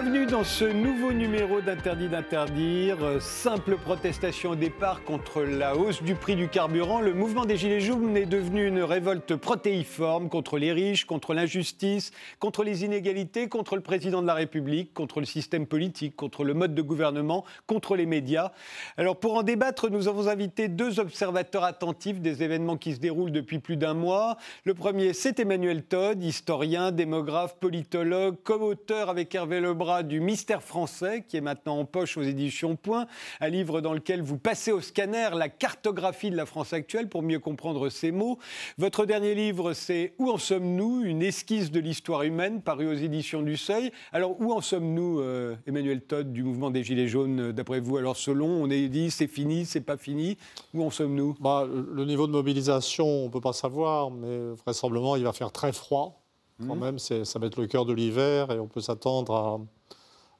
Bienvenue dans ce nouveau numéro d'Interdit d'interdire. Simple protestation au départ contre la hausse du prix du carburant. Le mouvement des Gilets jaunes est devenu une révolte protéiforme contre les riches, contre l'injustice, contre les inégalités, contre le président de la République, contre le système politique, contre le mode de gouvernement, contre les médias. Alors pour en débattre, nous avons invité deux observateurs attentifs des événements qui se déroulent depuis plus d'un mois. Le premier, c'est Emmanuel Todd, historien, démographe, politologue, co-auteur avec Hervé Du Mystère français, qui est maintenant en poche aux éditions Point, un livre dans lequel vous passez au scanner la cartographie de la France actuelle pour mieux comprendre ces mots. Votre dernier livre, c'est Où en sommes-nous? Une esquisse de l'histoire humaine, paru aux éditions du Seuil. Alors, où en sommes-nous, euh, Emmanuel Todd, du mouvement des Gilets jaunes, euh, d'après vous? Alors, selon, on est dit, c'est fini, c'est pas fini. Où en sommes-nous? Bah, Le niveau de mobilisation, on ne peut pas savoir, mais vraisemblablement, il va faire très froid. Quand mmh. même, ça va être le cœur de l'hiver et on peut s'attendre à,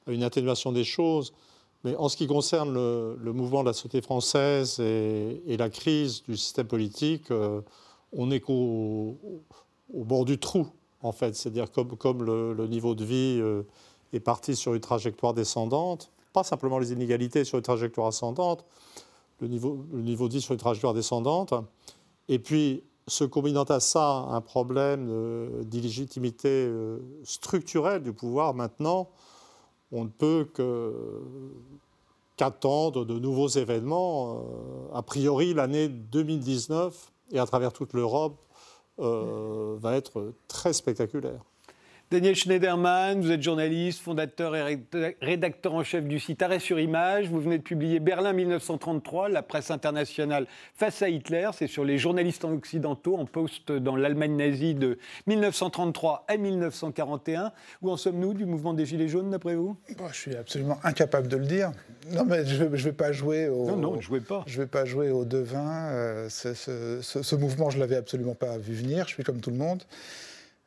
une atténuation des choses. Mais en ce qui concerne le, mouvement de la société française et, la crise du système politique, euh, on est au, bord du trou, en fait. C'est-à-dire comme, le, niveau de vie euh, est parti sur une trajectoire descendante, pas simplement les inégalités sur une trajectoire ascendante, le niveau, le niveau de vie sur une trajectoire descendante, et puis se combinant à ça un problème d'illégitimité euh, structurelle du pouvoir maintenant, on ne peut qu'attendre de nouveaux événements. Euh, a priori, l'année 2019 et à travers toute l'Europe euh, va être très spectaculaire. Daniel Schneiderman, vous êtes journaliste, fondateur et rédacteur en chef du site Arrêt sur Image. Vous venez de publier Berlin 1933, la presse internationale face à Hitler. C'est sur les journalistes occidentaux en poste dans l'Allemagne nazie de 1933 à 1941. Où en sommes-nous du mouvement des Gilets jaunes, d'après vous? Je suis absolument incapable de le dire. Non, mais je ne vais, pas jouer au. Non, non, jouez pas. Je vais pas jouer au devin. Euh, ce, ce, mouvement, je ne l'avais absolument pas vu venir. Je suis comme tout le monde.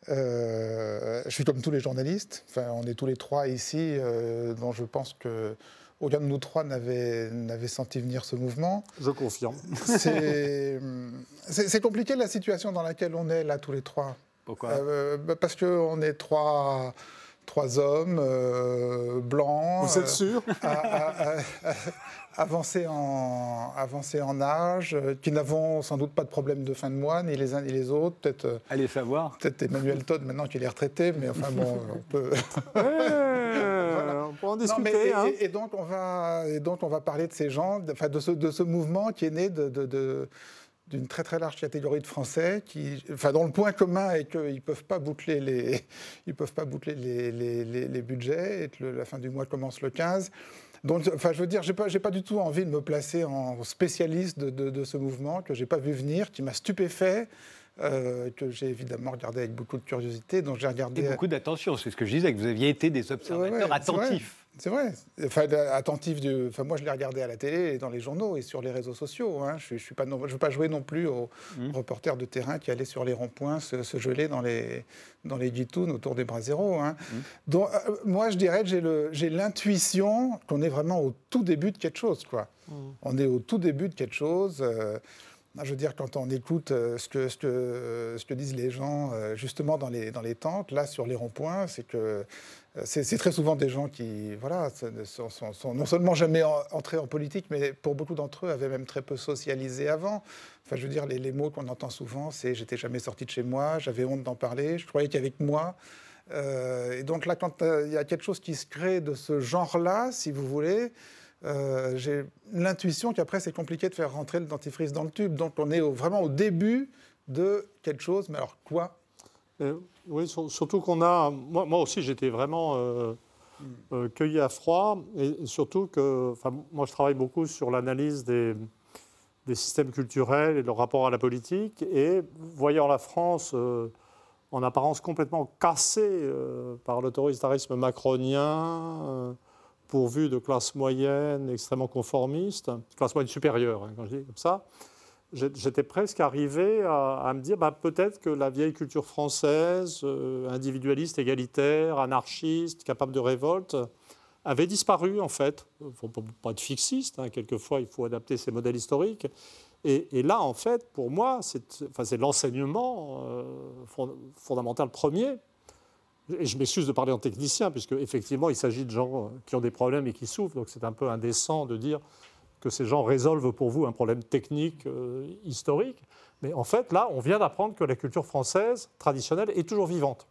Euh, je suis comme tous les journalistes. Enfin, on est tous les trois ici, euh, dont je pense que aucun de nous trois n'avait senti venir ce mouvement. Je confirme. C'est compliqué la situation dans laquelle on est là tous les trois. Pourquoi? Euh, bah, Parce qu'on est trois trois hommes blancs. Vous êtes sûr avancés en, en âge, euh, qui n'avons sans doute pas de problème de fin de mois, ni les uns ni les autres. Peut-être. Euh, Allez savoir. Peut-être Emmanuel Todd maintenant qu'il est retraité, mais enfin bon, on peut. On peut en discuter. Hein. et, donc on va, et donc on va parler de ces gens, enfin de ce, de ce mouvement qui est né de, de, d'une très très large catégorie de Français qui, enfin, dont le point commun est qu'ils ne peuvent pas boucler les, ils peuvent pas boucler les, les, les, budgets et que la fin du mois commence le 15. Donc, enfin, je veux dire, j'ai pas, pas du tout envie de me placer en spécialiste de, ce mouvement que j'ai pas vu venir, qui m'a stupéfait. Euh, que j'ai évidemment regardé avec beaucoup de curiosité. Donc j'ai regardé. Et beaucoup d'attention, c'est ce que je disais, que vous aviez été des observateurs attentifs. C'est vrai. Enfin, attentif. De... Enfin, moi, je l'ai regardé à la télé, et dans les journaux et sur les réseaux sociaux. Hein. Je ne je, pas... je veux pas jouer non plus aux mmh. reporters de terrain qui allaient sur les ronds-points se, geler dans les, dans les autour des bras zéro. Hein. Mmh. Donc, euh, moi, je dirais que j'ai l'intuition qu'on est vraiment au tout début de quelque chose. Quoi. Mmh. On est au tout début de quelque chose. Euh, je veux dire, quand on écoute euh, ce que, ce que, ce que disent les gens, justement dans les, dans les tentes, là, sur les ronds-points, c'est que c'est très souvent des gens qui, voilà, sont, non seulement jamais entrés en politique, mais pour beaucoup d'entre eux avaient même très peu socialisé avant. Enfin, je veux dire, les, mots qu'on entend souvent, c'est j'étais jamais sorti de chez moi, j'avais honte d'en parler, je croyais qu'avec moi. Euh, et donc là, quand euh, il y a quelque chose qui se crée de ce genre-là, si vous voulez, euh, j'ai l'intuition qu'après c'est compliqué de faire rentrer le dentifrice dans le tube. Donc on est vraiment au début de quelque chose. Mais alors quoi? Oui, surtout qu'on a. Moi, aussi, j'étais vraiment euh, euh, cueilli à froid. Et surtout que. Moi, je travaille beaucoup sur l'analyse des, des, systèmes culturels et leur rapport à la politique. Et voyant la France euh, en apparence complètement cassée par l'autoritarisme macronien, pourvu de classe moyenne extrêmement conformiste, classe moyenne supérieure, hein, quand je dis comme ça j'étais presque arrivé à, me dire bah, peut-être que la vieille culture française, euh, individualiste, égalitaire, anarchiste, capable de révolte, avait disparu en fait. Il ne faut pas être fixiste, hein, quelquefois il faut adapter ses modèles historiques. Et, là, en fait, pour moi, c'est l'enseignement euh, fondamental premier. et je m'excuse de parler en technicien, puisque effectivement, il s'agit de gens qui ont des problèmes et qui souffrent, donc c'est un peu indécent de dire que ces gens résolvent pour vous un problème technique, euh, historique. Mais en fait, là, on vient d'apprendre que la culture française traditionnelle est toujours vivante.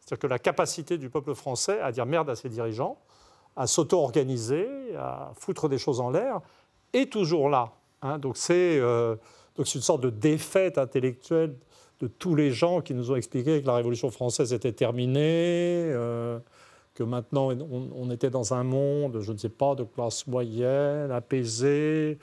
C'est-à-dire que la capacité du peuple français à dire merde à ses dirigeants, à s'auto-organiser, à foutre des choses en l'air, est toujours là. Hein. Donc euh, c'est une sorte de défaite intellectuelle de tous les gens qui nous ont expliqué que la Révolution française était terminée, euh, que maintenant on, était dans un monde, je ne sais pas, de classe moyenne, apaisé,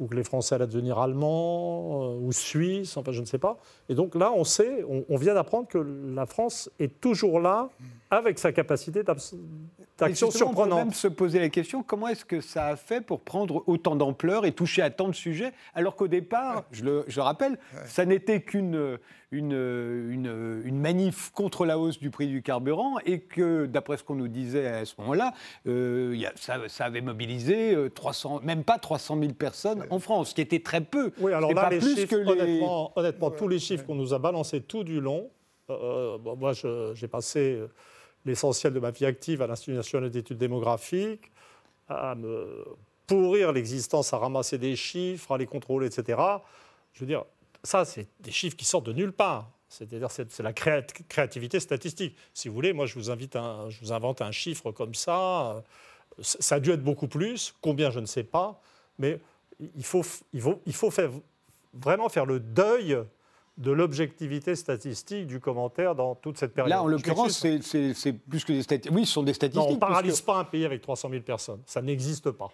ou que les Français allaient devenir allemands euh, ou suisses, enfin je ne sais pas. Et donc là, on sait, on, vient d'apprendre que la France est toujours là avec sa capacité d'action surprenante. On peut même se poser la question comment est-ce que ça a fait pour prendre autant d'ampleur et toucher à tant de sujets, alors qu'au départ, je le je rappelle, ça n'était qu'une une, une, une, manif contre la hausse du prix du carburant et que, d'après ce qu'on nous disait à ce moment-là, euh, ça, ça, avait mobilisé 300, euh, même pas 300 000 personnes en France, ce qui était très peu. Oui, alors là, les chiffres, honnêtement, honnêtement tous les chiffres qu'on nous a balancés tout du long, euh, moi j'ai passé l'essentiel de ma vie active à l'Institut national d'études démographiques, à me pourrir l'existence, à ramasser des chiffres, à les contrôler, etc. Je veux dire, ça, c'est des chiffres qui sortent de nulle part. C'est-à-dire, c'est la créativité statistique. Si vous voulez, moi, je vous, invite je vous invente un chiffre comme ça. Ça a dû être beaucoup plus. Combien, je ne sais pas. Mais il faut, il faut, il faut faire, vraiment faire le deuil de l'objectivité statistique du commentaire dans toute cette période. Là, en l'occurrence, c'est plus que des statistiques. Oui, ce sont des statistiques. Non, on ne paralyse pas un pays avec 300 000 personnes. Ça n'existe pas.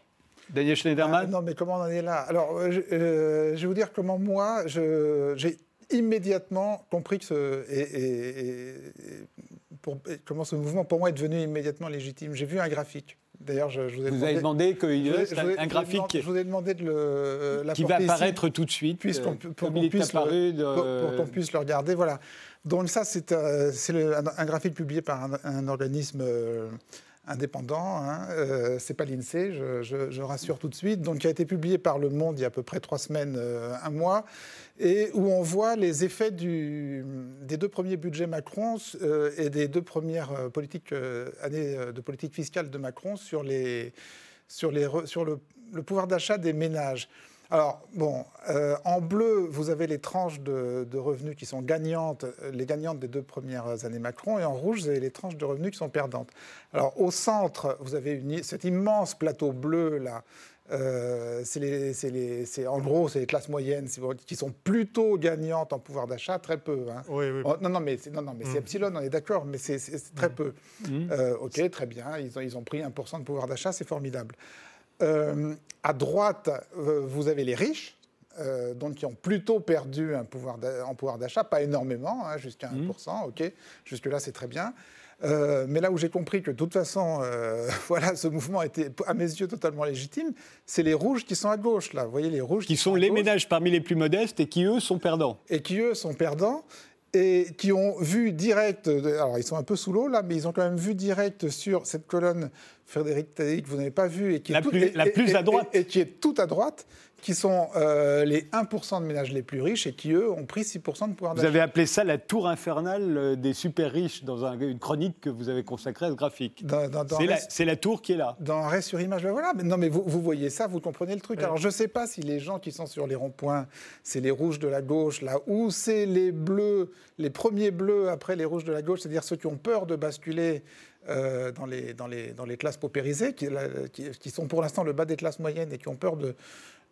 Daniel Schneiderman ah, Non, mais comment on en est là? Alors, euh, euh, je, vais vous dire comment moi, j'ai immédiatement compris que ce, et, pour, comment ce mouvement, pour moi, est devenu immédiatement légitime. J'ai vu un graphique. D'ailleurs, je, vous ai vous avez demandé qu'il y ait un, graphique je vous ai demandé de le qui va apparaître tout de suite, puisqu'on pour qu'on puisse, le, puisse le regarder. Voilà. Donc ça, c'est un, graphique publié par un, organisme indépendant, hein, euh, c'est pas l'INSEE, je, rassure tout de suite, donc qui a été publié par Le Monde il y a à peu près trois semaines, euh, un mois, et où on voit les effets des deux premiers budgets Macron euh, et des deux premières politiques, années de politique fiscale de Macron sur, les, sur, les, sur le pouvoir d'achat des ménages. Alors, bon, euh, en bleu, vous avez les tranches de, revenus qui sont gagnantes, les gagnantes des deux premières années Macron, et en rouge, vous avez les tranches de revenus qui sont perdantes. Alors, au centre, vous avez cet immense plateau bleu, là, euh, c'est en gros, c'est les classes moyennes qui sont plutôt gagnantes en pouvoir d'achat, très peu. Hein. Oui, oui. Oh, non, non, mais c'est non, non, mais mm. epsilon, on est d'accord, mais c'est très mm. peu. Mm. Euh, ok, très bien, ils ont, ils ont pris 1% de pouvoir d'achat, c'est formidable. Euh, à droite, euh, vous avez les riches, euh, donc qui ont plutôt perdu un pouvoir en pouvoir d'achat, pas énormément, hein, jusqu'à 1%, mmh. ok, jusque-là c'est très bien. mais là où j'ai compris que de toute façon, voilà, ce mouvement était à mes yeux totalement légitime, c'est les rouges qui sont à gauche là. Vous voyez les rouges qui, sont, les ménages parmi les plus modestes et qui eux sont perdants. Et qui eux sont perdants et qui ont vu direct, alors ils sont un peu sous l'eau là, mais ils ont quand même vu direct sur cette colonne Frédéric Tadei que vous n'avez pas vu et qui est la, plus, la plus à droite. et, qui est tout à droite, qui sont euh, les 1% de ménages les plus riches et qui, eux, ont pris 6% de pouvoir d'achat. Vous avez appelé ça la tour infernale euh, des super riches dans une chronique que vous avez consacrée à ce graphique. C'est la, tour qui est là. Dans Arrêt sur image, ben voilà. Mais non, mais vous, vous, voyez ça, vous comprenez le truc. Alors, je ne sais pas si les gens qui sont sur les ronds-points, c'est les rouges de la gauche, là, ou c'est les bleus, les premiers bleus après les rouges de la gauche, c'est-à-dire ceux qui ont peur de basculer euh, dans, les, dans, les, dans les classes paupérisées, qui, qui, sont pour l'instant le bas des classes moyennes et qui ont peur de,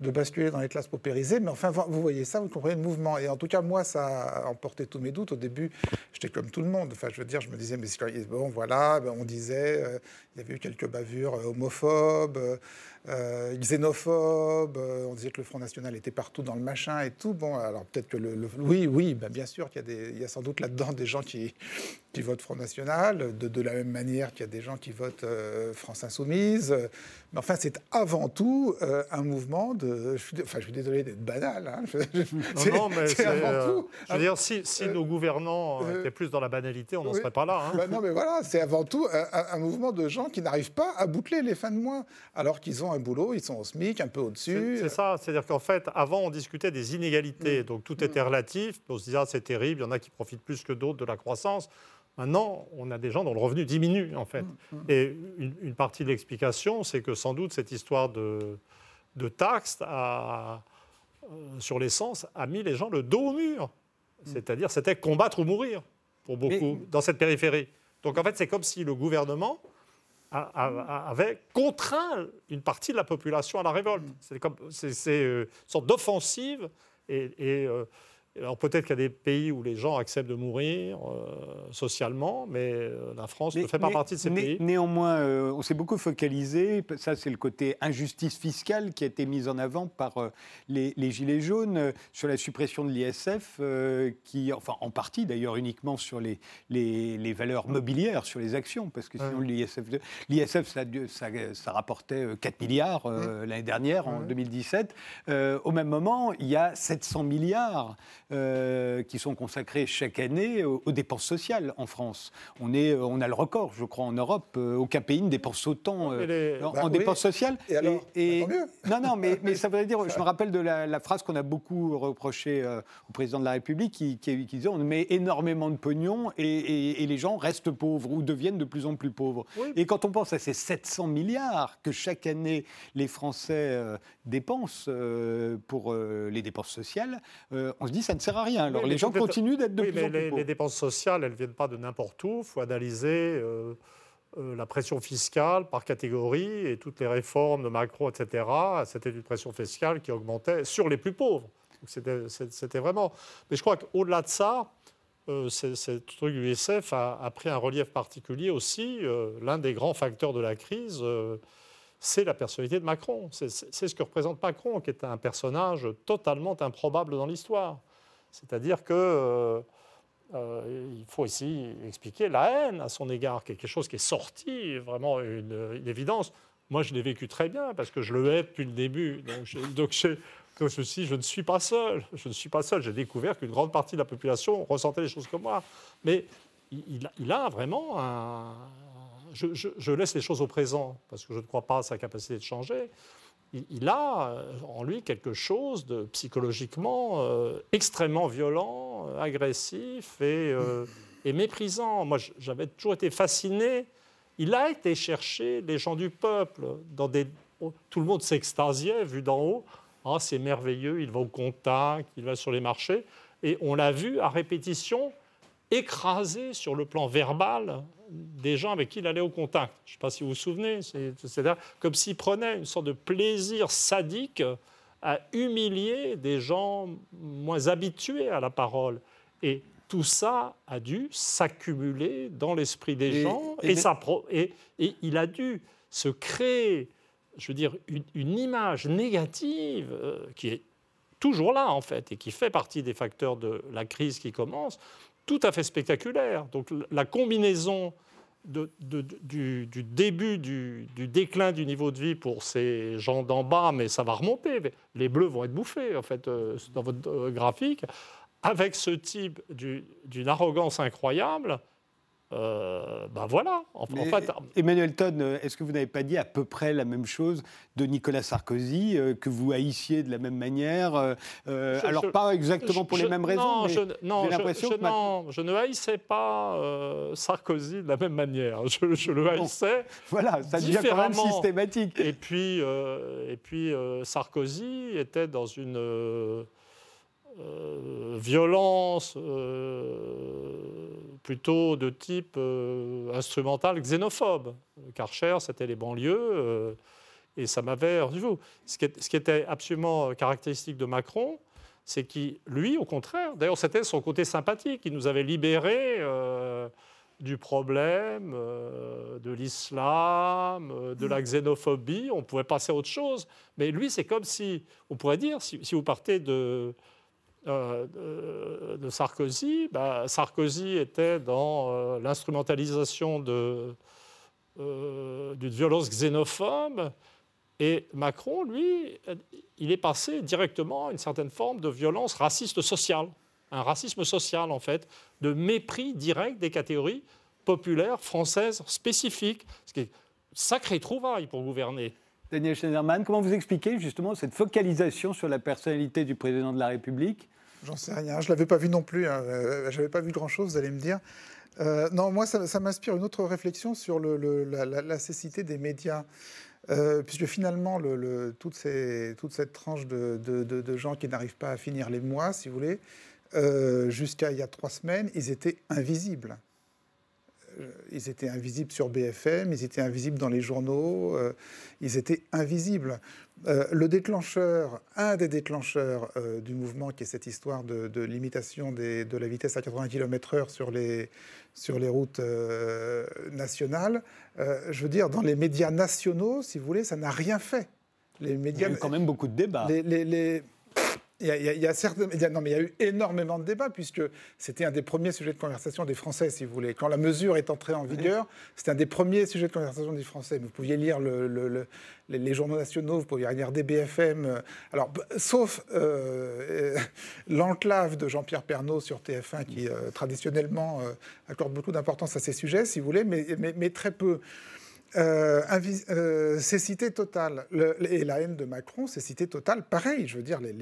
de basculer dans les classes paupérisées. Mais enfin, vous voyez ça, vous comprenez le mouvement. Et en tout cas, moi, ça a emporté tous mes doutes. Au début, j'étais comme tout le monde. Enfin, je veux dire, je me disais, mais bon, voilà, ben, on disait, euh, il y avait eu quelques bavures euh, homophobes. Euh, xénophobe, euh, on disait que le Front National était partout dans le machin et tout. Bon, alors peut-être que le, Oui, oui, ben bien sûr qu'il y, a des, il y a sans doute là-dedans des gens qui, qui votent Front National, de, de la même manière qu'il y a des gens qui votent euh, France Insoumise. Mais enfin, c'est avant tout un mouvement de. Je suis, enfin, je suis désolé d'être banal. Hein, non, mais c'est avant tout. Je veux dire, si, si nos gouvernants étaient plus dans la banalité, on n'en serait pas là. Hein. Ben non, mais voilà, c'est avant tout un, un, mouvement de gens qui n'arrivent pas à boucler les fins de mois, alors qu'ils ont un boulot, ils sont au SMIC, un peu au-dessus. C'est ça, c'est-à-dire qu'en fait, avant, on discutait des inégalités, mm. donc tout était mm. relatif. On se disait, ah, c'est terrible, il y en a qui profitent plus que d'autres de la croissance. Maintenant, on a des gens dont le revenu diminue, en fait. Mm. Et une, partie de l'explication, c'est que sans doute cette histoire de, de taxes euh, sur l'essence a mis les gens le dos au mur. C'est-à-dire, c'était combattre ou mourir, pour beaucoup, dans cette périphérie. Donc, en fait, c'est comme si le gouvernement avait contraint une partie de la population à la révolte. C'est euh, une sorte d'offensive et, euh, alors peut-être qu'il y a des pays où les gens acceptent de mourir euh, socialement, mais euh, la France ne fait pas partie de ces pays. Néanmoins, euh, on s'est beaucoup focalisé, ça c'est le côté injustice fiscale qui a été mis en avant par les, Gilets jaunes sur la suppression de l'ISF, qui, enfin en partie d'ailleurs uniquement sur les, les, valeurs mobilières, sur les actions, parce que sinon l'ISF, l'ISF ça, ça, ça, rapportait 4 milliards l'année dernière, en 2017. au même moment, il y a 700 milliards. Euh, qui sont consacrés chaque année aux, dépenses sociales en France. On, est, euh, on a le record, je crois, en Europe. Euh, aucun pays ne dépense autant en, bah dépenses sociales. Et alors et, bah, Non, non, mais, mais, ça veut dire, je me rappelle de la, phrase qu'on a beaucoup reprochée au président de la République qui, qui, disait on met énormément de pognon et, les gens restent pauvres ou deviennent de plus en plus pauvres. Et quand on pense à ces 700 milliards que chaque année les Français dépensent pour les dépenses sociales, on se dit ça ne sert à rien. Alors les gens continuent d'être de plus mais en plus les, les dépenses sociales, elles ne viennent pas de n'importe où. Il faut analyser euh, euh, la pression fiscale par catégorie et toutes les réformes de Macron, etc. C'était une pression fiscale qui augmentait sur les plus pauvres. C'était vraiment. Mais je crois qu'au-delà de ça, euh, ce truc du SF a, a, pris un relief particulier aussi. L'un des grands facteurs de la crise c'est la personnalité de Macron. C'est ce que représente Macron, qui est un personnage totalement improbable dans l'histoire. C'est-à-dire qu'il euh, euh, faut ici expliquer la haine à son égard, quelque chose qui est sorti, vraiment une, évidence. Moi, je l'ai vécu très bien parce que je le hais depuis le début. Donc, je, donc, je, je ne suis pas seul. Je ne suis pas seul. J'ai découvert qu'une grande partie de la population ressentait les choses comme moi. Mais il, il a vraiment un. Je, laisse les choses au présent parce que je ne crois pas à sa capacité de changer il, a euh, en lui quelque chose de psychologiquement euh, extrêmement violent, euh, agressif et, méprisant. Moi, j'avais toujours été fasciné. Il a été chercher les gens du peuple. Oh, tout le monde s'extasiait vu d'en haut. Ah, c'est merveilleux, il va au contact, il va sur les marchés. Et on l'a vu à répétition écraser sur le plan verbal des gens avec qui il allait au contact. Je ne sais pas si vous vous souvenez, c'est comme s'il prenait une sorte de plaisir sadique à humilier des gens moins habitués à la parole. Et tout ça a dû s'accumuler dans l'esprit des gens et, et, il a dû se créer, je veux dire, une, image négative euh, qui est toujours là en fait et qui fait partie des facteurs de la crise qui commence, tout à fait spectaculaire. Donc la combinaison du, début du, déclin du niveau de vie pour ces gens d'en bas, mais ça va remonter. Les bleus vont être bouffés, en fait, euh, dans votre euh, graphique, avec ce type d'une arrogance incroyable ben voilà. En, fait, Emmanuel Todd, est-ce que vous n'avez pas dit à peu près la même chose de Nicolas Sarkozy, euh, que vous haïssiez de la même manière euh, Alors, pas exactement pour les mêmes raisons, non, mais l'impression que... Non, je ne haïssais pas Sarkozy de la même manière. Je, le haïssais Voilà, ça devient quand même systématique. Et puis, et puis Sarkozy était dans une euh, violence euh, plutôt de type euh, instrumental xénophobe. Karcher, c'était les banlieues, et ça m'avait Ce ce qui était absolument caractéristique de Macron, c'est qu'il, lui, au contraire, d'ailleurs, c'était son côté sympathique, il nous avait libérés du problème de l'islam, de la xénophobie, on pouvait passer à autre chose. Mais lui, c'est comme si, on pourrait dire, si vous partez de, euh, de, Sarkozy, bah, Sarkozy était dans euh, l'instrumentalisation euh, d'une violence xénophobe, et Macron, lui, il est passé directement à une certaine forme de violence raciste sociale, un racisme social en fait, de mépris direct des catégories populaires françaises spécifiques, ce qui est sacré trouvaille pour gouverner. Daniel Schneiderman, comment vous expliquez justement cette focalisation sur la personnalité du président de la République? J'en sais rien, je ne l'avais pas vu non plus, hein. euh, je n'avais pas vu grand-chose, vous allez me dire. Euh, non, moi, ça, m'inspire une autre réflexion sur la, cécité des médias. Euh, puisque finalement, le, toute, cette tranche de, gens qui n'arrivent pas à finir les mois, si vous voulez, jusqu'à il y a trois semaines, ils étaient invisibles. Euh, ils étaient invisibles sur BFM, ils étaient invisibles dans les journaux, euh, ils étaient invisibles. Euh, le déclencheur, un des déclencheurs du mouvement, qui est cette histoire de, limitation de la vitesse à 80 km/h sur les, sur les routes nationales, je veux dire, dans les médias nationaux, si vous voulez, ça n'a rien fait. Les médias, il y a eu quand même beaucoup de débats. les, il y, a, non, mais il y a eu énormément de débats, puisque c'était un des premiers sujets de conversation des Français, si vous voulez. Quand la mesure est entrée en vigueur, c'était un des premiers sujets de conversation des Français. Vous pouviez lire le, les, journaux nationaux, vous pouviez regarder BFM. Euh, alors, sauf euh, l'enclave de Jean-Pierre Pernaud sur TF1, qui euh, traditionnellement accorde beaucoup d'importance à ces sujets, si vous voulez, mais, mais très peu. Euh, euh, c'est cité totale. et la haine de Macron, c'est cité totale. Pareil, je veux dire, les,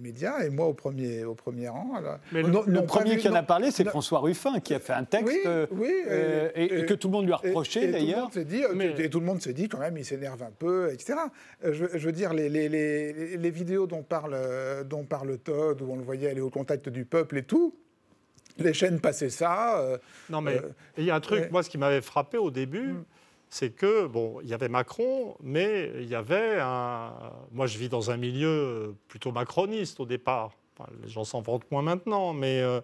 médias, et moi au premier, au premier rang. Mais le, premier qui en a parlé, c'est François Ruffin, qui a fait un texte oui, euh, et, que tout le monde lui a reproché d'ailleurs. Et tout le monde s'est dit, quand même, il s'énerve un peu, etc. Je, veux dire, les, vidéos dont parle, dont parle Todd, où on le voyait aller au contact du peuple et tout, les chaînes passaient ça. non, mais il y a un truc, moi, ce qui m'avait frappé au début. Mm c'est que, bon, il y avait Macron, mais il y avait un. Moi, je vis dans un milieu plutôt macroniste au départ. les gens s'en vantent moins maintenant, mais euh,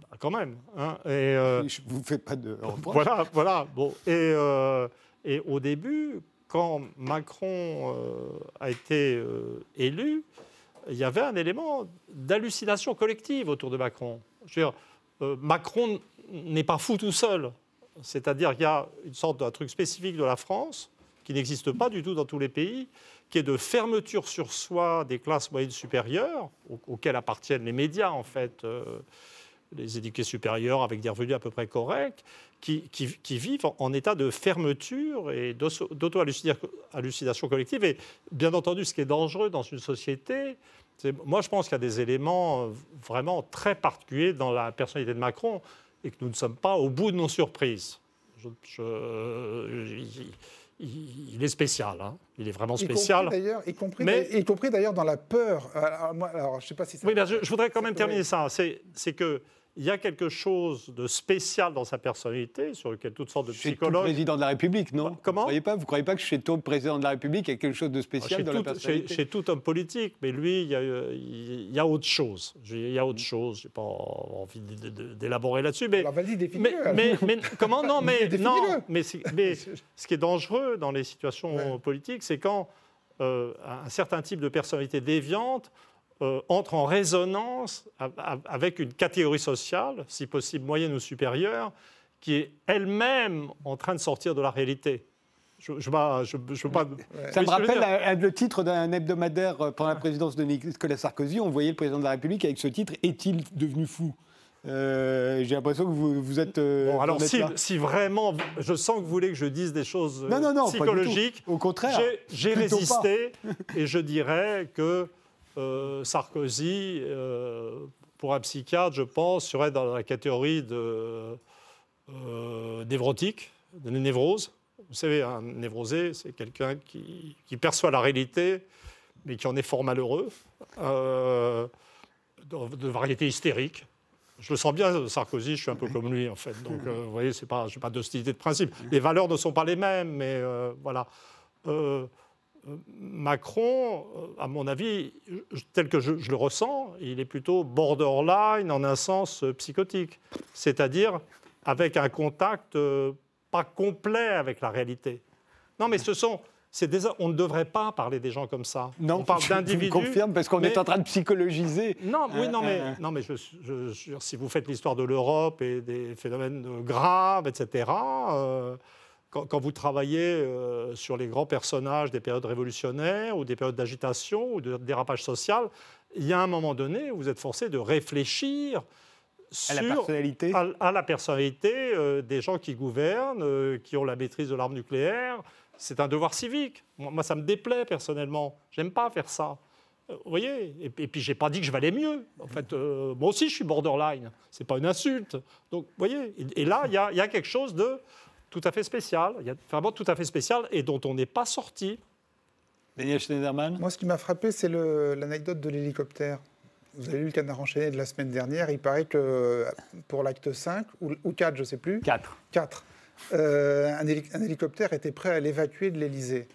bah, quand même. Hein. Et, euh, je ne vous fais pas de Voilà, voilà. Bon. Et, euh, et au début, quand Macron a été élu, il y avait un élément d'hallucination collective autour de Macron. Je veux dire, Macron n'est pas fou tout seul. C'est-à-dire qu'il y a une sorte d'un truc spécifique de la France qui n'existe pas du tout dans tous les pays, qui est de fermeture sur soi des classes moyennes supérieures, auxquelles appartiennent les médias en fait, euh, les éduqués supérieurs avec des revenus à peu près corrects, qui, vivent en, état de fermeture et d'auto-hallucination collective. Et bien entendu, ce qui est dangereux dans une société, moi je pense qu'il y a des éléments vraiment très particuliers dans la personnalité de Macron et que nous ne sommes pas au bout de nos surprises. il, est spécial, hein. il est vraiment spécial. Y compris, mais, y compris d'ailleurs dans la peur. Alors, je sais pas si oui, je, je, voudrais quand même terminer ça. C'est que il y a quelque chose de spécial dans sa personnalité, sur lequel toutes sortes de psychologues. Chez tout président de la République, non Comment Vous ne croyez pas Vous croyez pas que chez tout président de la République, il y a quelque chose de spécial chez dans tout, la personnalité chez, tout homme politique, mais lui, il y a, il y a autre chose. Il y a autre chose. J'ai pas envie d'élaborer là-dessus, mais. Alors vas-y, mais, mais, mais, comment Non, mais non, mais, mais, ce qui est dangereux dans les situations politiques, c'est quand euh, un certain type de personnalité déviante euh, entre en résonance avec une catégorie sociale, si possible moyenne ou supérieure, qui est elle-même en train de sortir de la réalité. Je, je, je, pas... Ça me rappelle le titre d'un hebdomadaire euh, pendant la présidence de Nicolas Sarkozy. On voyait le président de la République avec ce titre Est-il devenu fou? Euh, J'ai l'impression que vous, vous êtes. bon, alors si, vraiment, je sens que vous voulez que je dise des choses non, non, non, psychologiques. Au contraire. J'ai résisté et je dirais que euh, Sarkozy, euh, pour un psychiatre, je pense, serait dans la catégorie de euh, névrotique, de névrose. Vous savez, un névrosé, c'est quelqu'un qui, perçoit la réalité, mais qui en est fort malheureux, de, variété hystérique. Je le sens bien, Sarkozy, je suis un peu comme lui, en fait. Donc, vous voyez, je n'ai pas d'hostilité de principe. Les valeurs ne sont pas les mêmes, mais voilà. Macron, euh, à mon avis, tel que je, le ressens, il est plutôt borderline en un sens euh, psychotique, c'est-à-dire avec un contact euh, pas complet avec la réalité. Non, mais ce sont, on ne devrait pas parler des gens comme ça. Non, on parle d'individus. Je confirme parce qu'on est en train de psychologiser. Non, oui, non, mais, non, mais si vous faites l'histoire de l'Europe et des phénomènes graves, etc quand, vous travaillez euh, sur les grands personnages des périodes révolutionnaires ou des périodes d'agitation ou de dérapage social, il y a un moment donné où vous êtes forcé de réfléchir à la personnalité, à, la personnalité euh, des gens qui gouvernent, euh, qui ont la maîtrise de l'arme nucléaire. C'est un devoir civique. Moi, ça me déplaît personnellement. J'aime pas faire ça. vous voyez et, puis, j'ai pas dit que je valais mieux. En fait, moi aussi, je suis borderline. C'est pas une insulte. Donc, vous voyez Et, là, il y, y a, quelque chose de tout à fait spécial. Il y a vraiment tout à fait spécial et dont on n'est pas sorti. Daniel Schneiderman Moi, ce qui m'a frappé, c'est l'anecdote de l'hélicoptère. Vous avez lu le canard enchaîné de la semaine dernière. Il paraît que pour l'acte 5, ou, 4, je ne sais plus. 4. 4. Euh, un, hélicoptère était prêt à l'évacuer de l'Elysée.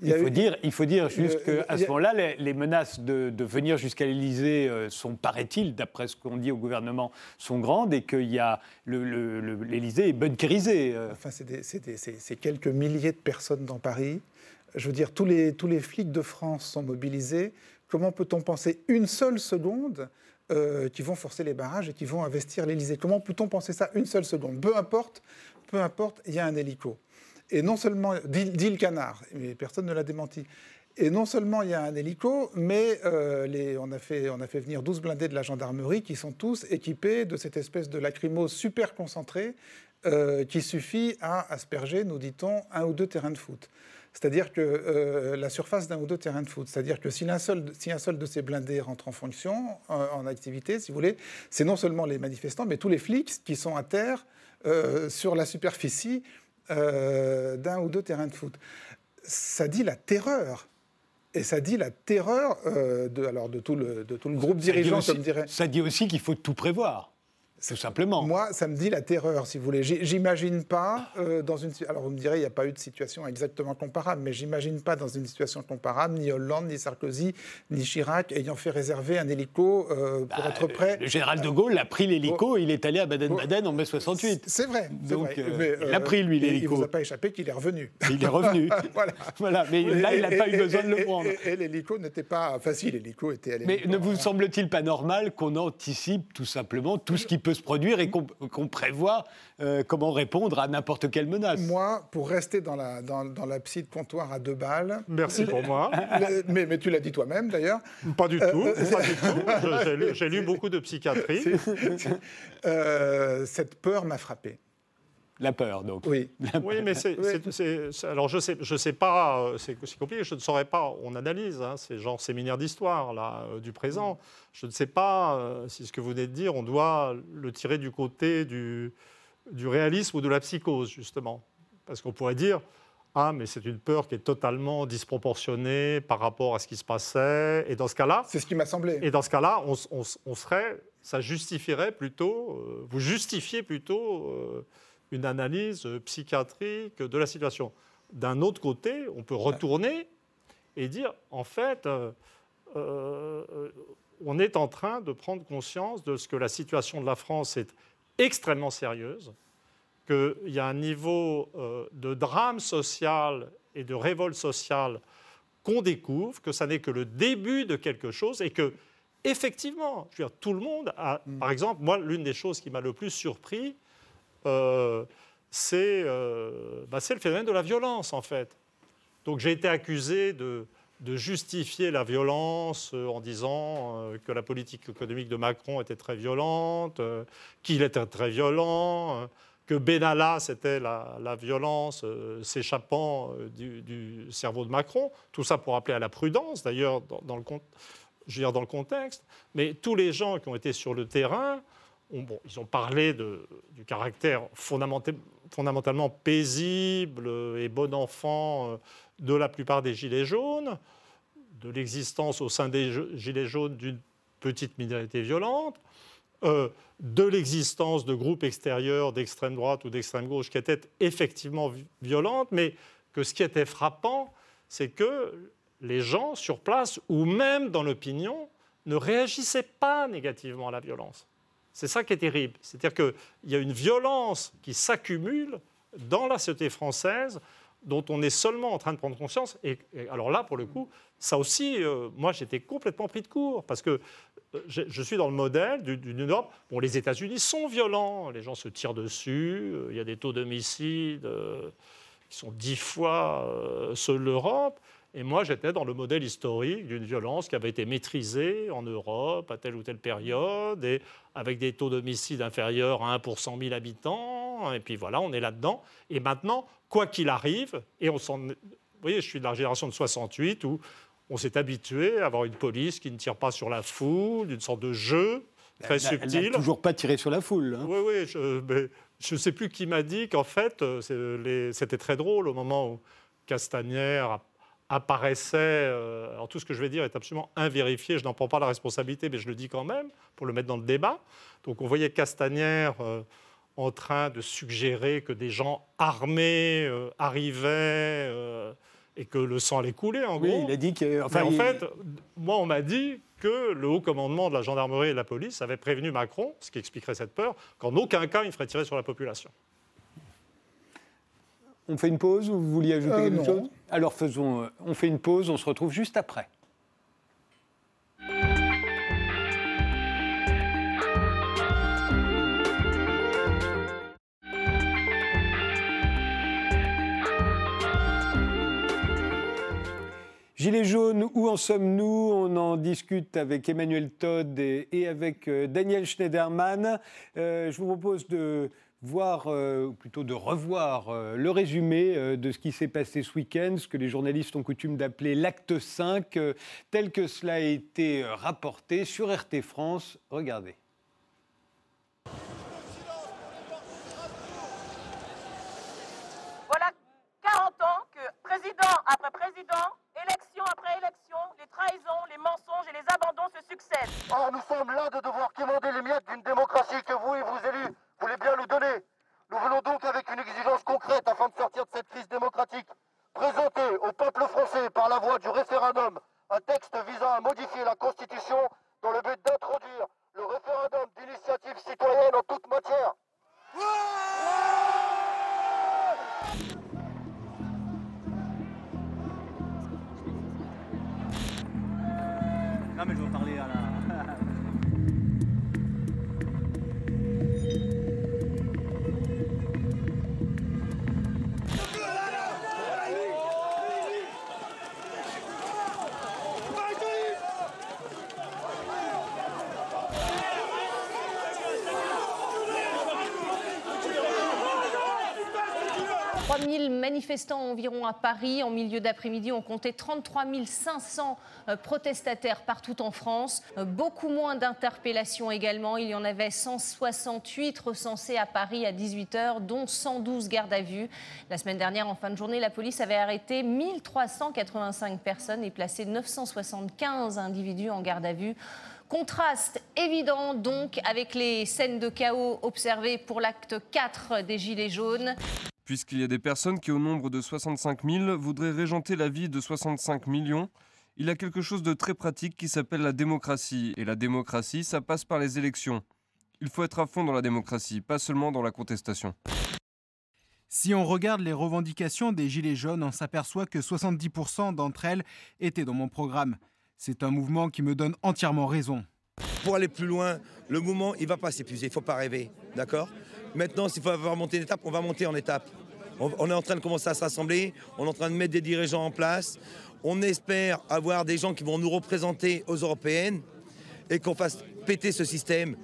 Il, faut dire, il faut dire juste qu'à ce moment-là, les, menaces de, venir jusqu'à l'Elysée euh, sont, paraît-il, d'après ce qu'on dit au gouvernement, sont grandes et que l'Elysée est bunkerisé. Euh. Enfin, c'est quelques milliers de personnes dans Paris. Je veux dire, tous les, tous les flics de France sont mobilisés. Comment peut-on penser une seule seconde euh, qui vont forcer les barrages et qui vont investir l'Elysée Comment peut-on penser ça une seule seconde? Peu importe, peu importe, il y a un hélico. Et non seulement, dit, le canard, mais personne ne l'a démenti. Et non seulement il y a un hélico, mais euh, on, a fait, on a fait venir 12 blindés de la gendarmerie qui sont tous équipés de cette espèce de lacrymo super concentré euh, qui suffit à asperger, nous dit-on, un ou deux terrains de foot. C'est-à-dire que euh, la surface d'un ou deux terrains de foot, c'est-à-dire que si un, seul, si un seul de ces blindés rentre en fonction, en, activité, si vous voulez, c'est non seulement les manifestants, mais tous les flics qui sont à terre sur la superficie euh, d'un ou deux terrains de foot. Ça dit la terreur. Et ça dit la terreur euh, de, alors de, tout le, de tout le groupe dirigeant, comme dirait. Ça dit aussi qu'il faut tout prévoir. Tout simplement. Moi, ça me dit la terreur, si vous voulez. J'imagine pas euh, dans une. Alors, vous me direz, il n'y a pas eu de situation exactement comparable, mais j'imagine pas dans une situation comparable ni Hollande, ni Sarkozy, ni Chirac ayant fait réserver un hélico euh, pour bah, être prêt. Le général de Gaulle a pris l'hélico, il est allé à Baden-Baden en mai 68. C'est vrai. Donc, euh, il a pris, lui, l'hélico. Il ne vous a pas échappé qu'il est revenu. Il est revenu. voilà. voilà. Mais là, il n'a pas eu besoin de le prendre. Et, l'hélico n'était pas facile. L'hélico était allé. Mais ne vous semble-t-il pas normal qu'on anticipe tout simplement tout ce qui peut se produire et qu'on prévoit euh, comment répondre à n'importe quelle menace. Moi, pour rester dans la, dans, dans la psy de comptoir à deux balles. Merci pour moi. mais, mais, tu l'as dit toi-même d'ailleurs. Pas du tout. Euh, j'ai lu, beaucoup de psychiatrie. Euh, cette peur m'a frappé. La peur, donc. Oui. Oui, mais c'est. Alors, je sais, je sais pas, euh, c'est compliqué, je ne saurais pas. On analyse, hein, c'est genre séminaire d'histoire, là, euh, du présent. Je ne sais pas euh, si ce que vous venez de dire, on doit le tirer du côté du, du réalisme ou de la psychose, justement. Parce qu'on pourrait dire. Ah, mais c'est une peur qui est totalement disproportionnée par rapport à ce qui se passait. Et dans ce cas-là. C'est ce qui m'a semblé. Et dans ce cas-là, on, on, serait. Ça justifierait plutôt. vous justifiez plutôt une analyse psychiatrique de la situation. D'un autre côté, on peut retourner et dire, en fait, euh, euh, on est en train de prendre conscience de ce que la situation de la France est extrêmement sérieuse, qu'il y a un niveau euh, de drame social et de révolte sociale qu'on découvre, que ça n'est que le début de quelque chose et que, effectivement, je veux dire, tout le monde a, mm. par exemple, moi, l'une des choses qui m'a le plus surpris, euh, euh, bah, c'est le phénomène de la violence, en fait. Donc j'ai été accusé de, justifier la violence euh, en disant que la politique économique de Macron était très violente, qu'il était très violent, que Benalla, c'était la, violence s'échappant du, cerveau de Macron. Tout ça pour appeler à la prudence, d'ailleurs, dans, le, contexte. Mais tous les gens qui ont été sur le terrain ils ont parlé du caractère fondamentalement paisible et bon enfant euh, de la plupart des Gilets jaunes, de l'existence au sein des Gilets jaunes d'une petite minorité violente, euh, de l'existence de groupes extérieurs d'extrême droite ou d'extrême gauche qui étaient effectivement violentes, mais que ce qui était frappant, c'est que les gens sur place ou même dans l'opinion ne réagissaient pas négativement à la violence. C'est ça qui est terrible. C'est-à-dire qu'il y a une violence qui s'accumule dans la société française dont on est seulement en train de prendre conscience. Et, alors là, pour le coup, ça aussi, euh, moi, j'étais complètement pris de court parce que euh, je, suis dans le modèle d'une Europe. Bon, les États-Unis sont violents, les gens se tirent dessus, euh, il y a des taux d'homicide qui sont dix fois ceux de l'Europe. Et moi, j'étais dans le modèle historique d'une violence qui avait été maîtrisée en Europe à telle ou telle période, et avec des taux d'homicide inférieurs à 1 pour 100 000 habitants. Et puis voilà, on est là-dedans. Et maintenant, quoi qu'il arrive, et on s'en. Vous voyez, je suis de la génération de 68 où on s'est habitué à avoir une police qui ne tire pas sur la foule, une sorte de jeu très subtil. Elle n'a toujours pas tiré sur la foule. Hein. Oui, oui, je ne sais plus qui m'a dit qu'en fait, euh, c'était très drôle au moment où Castagnère apparaissait. Euh, alors tout ce que je vais dire est absolument invérifié, je n'en prends pas la responsabilité, mais je le dis quand même pour le mettre dans le débat. Donc on voyait Castagnère euh, en train de suggérer que des gens armés arrivaient et que le sang allait couler, en oui, gros. il a dit que... Enfin, en fait, moi, on m'a dit que le haut commandement de la gendarmerie et de la police avait prévenu Macron, ce qui expliquerait cette peur, qu'en aucun cas il ferait tirer sur la population. On fait une pause ou vous vouliez ajouter euh, quelque chose? Alors faisons, euh, on fait une pause, on se retrouve juste après. Gilets jaunes, où en sommes-nous? On en discute avec Emmanuel Todd et, avec euh, Daniel Schneiderman. Euh, je vous propose de voir, euh, ou plutôt de revoir le résumé de ce qui s'est passé ce week-end, ce que les journalistes ont coutume d'appeler l'acte 5, tel que cela a été rapporté sur RT France. Regardez. Voilà 40 ans que président après président élection après élection, les trahisons, les mensonges et les abandons se succèdent. Or, nous sommes là de devoir quémander les miettes d'une démocratie que vous et vos élus voulez bien nous donner. Nous venons donc avec une exigence concrète afin de sortir de cette crise démocratique. Présenter au peuple français par la voie du référendum un texte visant à modifier la Constitution dans le but d'introduire le référendum d'initiative citoyenne en toute matière. Non mais je veux parler à la... manifestants environ à Paris. En milieu d'après-midi, on comptait 33 500 euh, protestataires partout en France. Euh, beaucoup moins d'interpellations également. Il y en avait 168 recensés à Paris à 18h, dont 112 gardes à vue. La semaine dernière, en fin de journée, la police avait arrêté 1385 personnes et placé 975 individus en garde à vue. Contraste évident donc avec les scènes de chaos observées pour l'acte 4 des Gilets jaunes puisqu'il y a des personnes qui, au nombre de 65 000, voudraient régenter la vie de 65 millions. Il y a quelque chose de très pratique qui s'appelle la démocratie. Et la démocratie, ça passe par les élections. Il faut être à fond dans la démocratie, pas seulement dans la contestation. Si on regarde les revendications des Gilets jaunes, on s'aperçoit que 70% d'entre elles étaient dans mon programme. C'est un mouvement qui me donne entièrement raison. Pour aller plus loin, le mouvement, il ne va pas s'épuiser, il ne faut pas rêver, d'accord? Maintenant, s'il faut avoir monté une étape, on va monter en étape. On, est en train de commencer à se rassembler, on est en train de mettre des dirigeants en place. On espère avoir des gens qui vont nous représenter aux européennes et qu'on fasse péter ce système.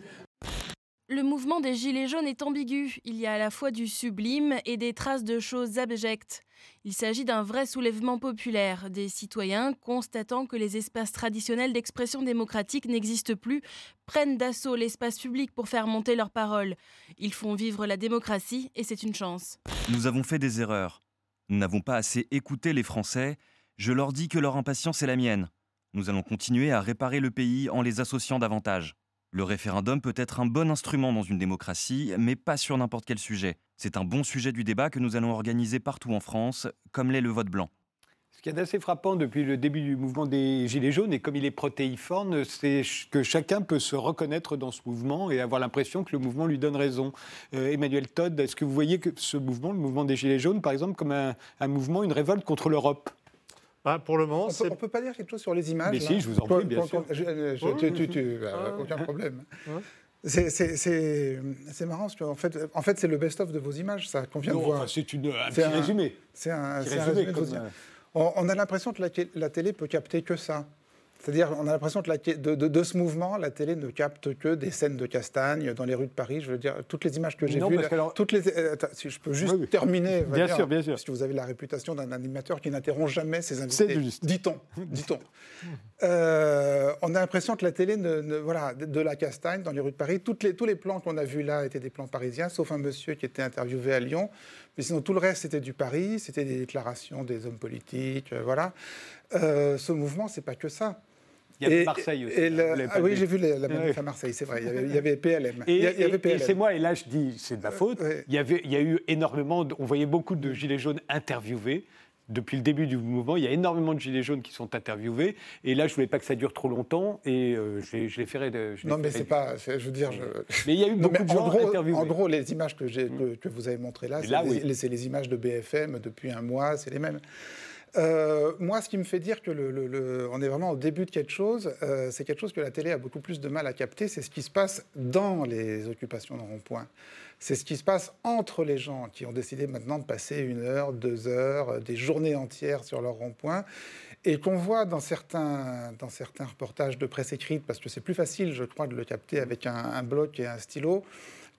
Le mouvement des Gilets jaunes est ambigu. Il y a à la fois du sublime et des traces de choses abjectes. Il s'agit d'un vrai soulèvement populaire, des citoyens constatant que les espaces traditionnels d'expression démocratique n'existent plus, prennent d'assaut l'espace public pour faire monter leurs paroles. Ils font vivre la démocratie et c'est une chance. Nous avons fait des erreurs. Nous n'avons pas assez écouté les Français. Je leur dis que leur impatience est la mienne. Nous allons continuer à réparer le pays en les associant davantage. Le référendum peut être un bon instrument dans une démocratie, mais pas sur n'importe quel sujet. C'est un bon sujet du débat que nous allons organiser partout en France, comme l'est le vote blanc. Ce qui est assez frappant depuis le début du mouvement des Gilets jaunes, et comme il est protéiforme, c'est que chacun peut se reconnaître dans ce mouvement et avoir l'impression que le mouvement lui donne raison. Euh, Emmanuel Todd, est-ce que vous voyez ce mouvement, le mouvement des Gilets jaunes, par exemple, comme un mouvement, une révolte contre l'Europe? Bah, pour le moment, on ne peut pas dire quelque chose sur les images. Mais si, je vous en prie, bien sûr. aucun problème. C'est marrant, parce qu'en fait, en fait c'est le best-of de vos images, ça, qu'on vient de voir. C'est un petit résumé. C'est un, résumé, de vos images. On, a l'impression que la, télé peut capter que ça. C'est-à-dire, on a l'impression que la, de, de, ce mouvement, la télé ne capte que des scènes de castagne dans les rues de Paris. Je veux dire, toutes les images que j'ai vues, toutes les, euh, si je peux juste terminer. Bien sûr, bien sûr. Parce que vous avez la réputation d'un animateur qui n'interrompt jamais ses invités. C'est juste. Dit-on, dit-on. Euh, on a l'impression que la télé, ne, voilà, de, la castagne dans les rues de Paris, toutes les, tous les plans qu'on a vus là étaient des plans parisiens, sauf un monsieur qui était interviewé à Lyon. Mais sinon, tout le reste, c'était du Paris, c'était des déclarations des hommes politiques, euh, voilà. ce mouvement, c'est pas que ça. Il y a Marseille aussi. Hein, ah oui, j'ai vu la, manif à Marseille, c'est vrai. Il y, avait, PLM. Et, et c'est moi, et là je dis, c'est de ma faute. Il, y avait, il y a eu énormément, on voyait beaucoup de gilets jaunes interviewés depuis le début du mouvement, il y a énormément de gilets jaunes qui sont interviewés. Et là, je ne voulais pas que ça dure trop longtemps. Et euh, je, l'ai fait. non, mais c'est pas. Je veux dire. Mais il y a eu beaucoup de gens en gros, interviewés. En gros, les images que, que, que vous avez montrées là, c'est les, les, images de BFM depuis un mois, c'est les mêmes. Euh, moi, ce qui me fait dire que on est vraiment au début de quelque chose, euh, c'est quelque chose que la télé a beaucoup plus de mal à capter, c'est ce qui se passe dans les occupations de rond-point. C'est ce qui se passe entre les gens qui ont décidé maintenant de passer une heure, deux heures, des journées entières sur leur rond-point. Et qu'on voit dans certains, reportages de presse écrite, parce que c'est plus facile, je crois, de le capter avec un bloc et un stylo,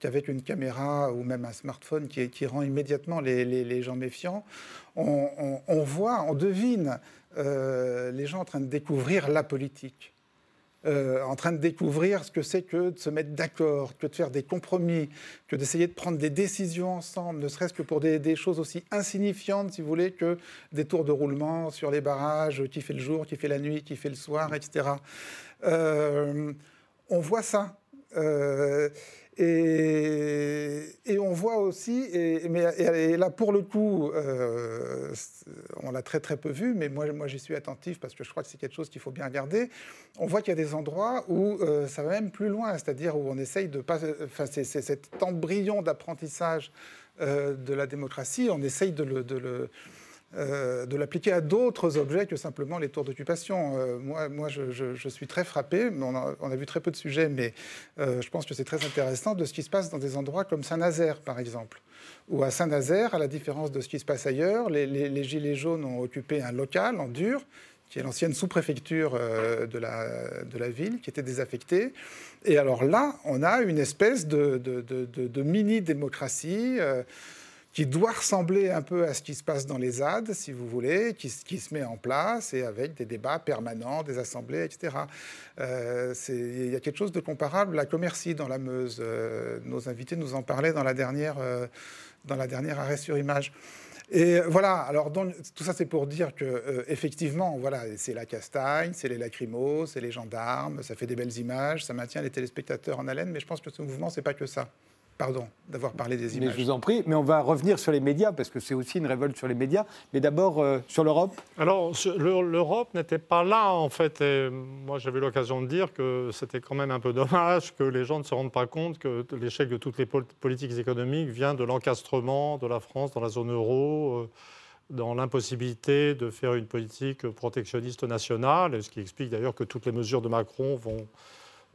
qu'avec une caméra ou même un smartphone qui, rend immédiatement les, les, gens méfiants, on, voit, on devine euh, les gens en train de découvrir la politique. Euh, en train de découvrir ce que c'est que de se mettre d'accord, que de faire des compromis, que d'essayer de prendre des décisions ensemble, ne serait-ce que pour des, choses aussi insignifiantes, si vous voulez, que des tours de roulement sur les barrages, qui fait le jour, qui fait la nuit, qui fait le soir, etc. Euh, on voit ça. Et, on voit aussi, et, mais, là pour le coup, euh, on l'a très très peu vu, mais moi, moi j'y suis attentif parce que je crois que c'est quelque chose qu'il faut bien regarder. On voit qu'il y a des endroits où euh, ça va même plus loin, c'est-à-dire où on essaye de pas, enfin c'est cet embryon d'apprentissage euh, de la démocratie, on essaye de le, de le euh, de l'appliquer à d'autres objets que simplement les tours d'occupation. Euh, moi, moi je, suis très frappé, on a, vu très peu de sujets, mais euh, je pense que c'est très intéressant de ce qui se passe dans des endroits comme Saint-Nazaire, par exemple. Ou à Saint-Nazaire, à la différence de ce qui se passe ailleurs, les, Gilets jaunes ont occupé un local en dur, qui est l'ancienne sous-préfecture de, la, de la ville, qui était désaffectée. Et alors là, on a une espèce de, de mini-démocratie qui doit ressembler un peu à ce qui se passe dans les ZAD, si vous voulez, qui, se met en place et avec des débats permanents, des assemblées, etc. Euh, il y a quelque chose de comparable à Commercy dans la Meuse. Euh, nos invités nous en parlaient dans la dernière, euh, dans la dernière arrêt sur image. Et voilà, alors tout ça c'est pour dire que effectivement, voilà, c'est la castagne, c'est les lacrymos, c'est les gendarmes, ça fait des belles images, ça maintient les téléspectateurs en haleine, mais je pense que ce mouvement c'est pas que ça. Pardon d'avoir parlé des images. Mais je vous en prie, mais on va revenir sur les médias, parce que c'est aussi une révolte sur les médias. Mais d'abord, euh, sur l'Europe Alors, l'Europe n'était pas là, en fait. Et moi, j'avais l'occasion de dire que c'était quand même un peu dommage que les gens ne se rendent pas compte que l'échec de toutes les politiques économiques vient de l'encastrement de la France dans la zone euro. Euh, dans l'impossibilité de faire une politique protectionniste nationale, ce qui explique d'ailleurs que toutes les mesures de Macron vont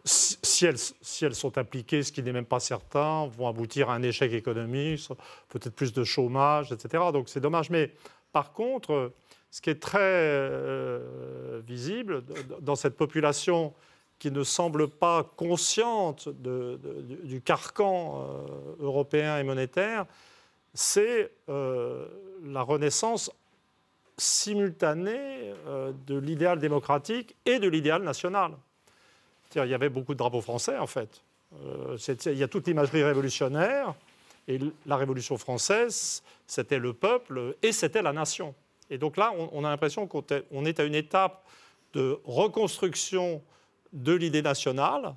si elles, sont appliquées, ce qui n'est même pas certain, vont aboutir à un échec économique, peut-être plus de chômage, etc. Donc c'est dommage. Mais par contre, ce qui est très euh, visible dans cette population qui ne semble pas consciente du carcan euh, européen et monétaire, c'est euh, la renaissance simultanée de l'idéal démocratique et de l'idéal national il y avait beaucoup de drapeaux français, en fait. Euh, il y a toute l'imagerie révolutionnaire, et la Révolution française, c'était le peuple et c'était la nation. Et donc là, on, a l'impression qu'on est à une étape de reconstruction de l'idée nationale,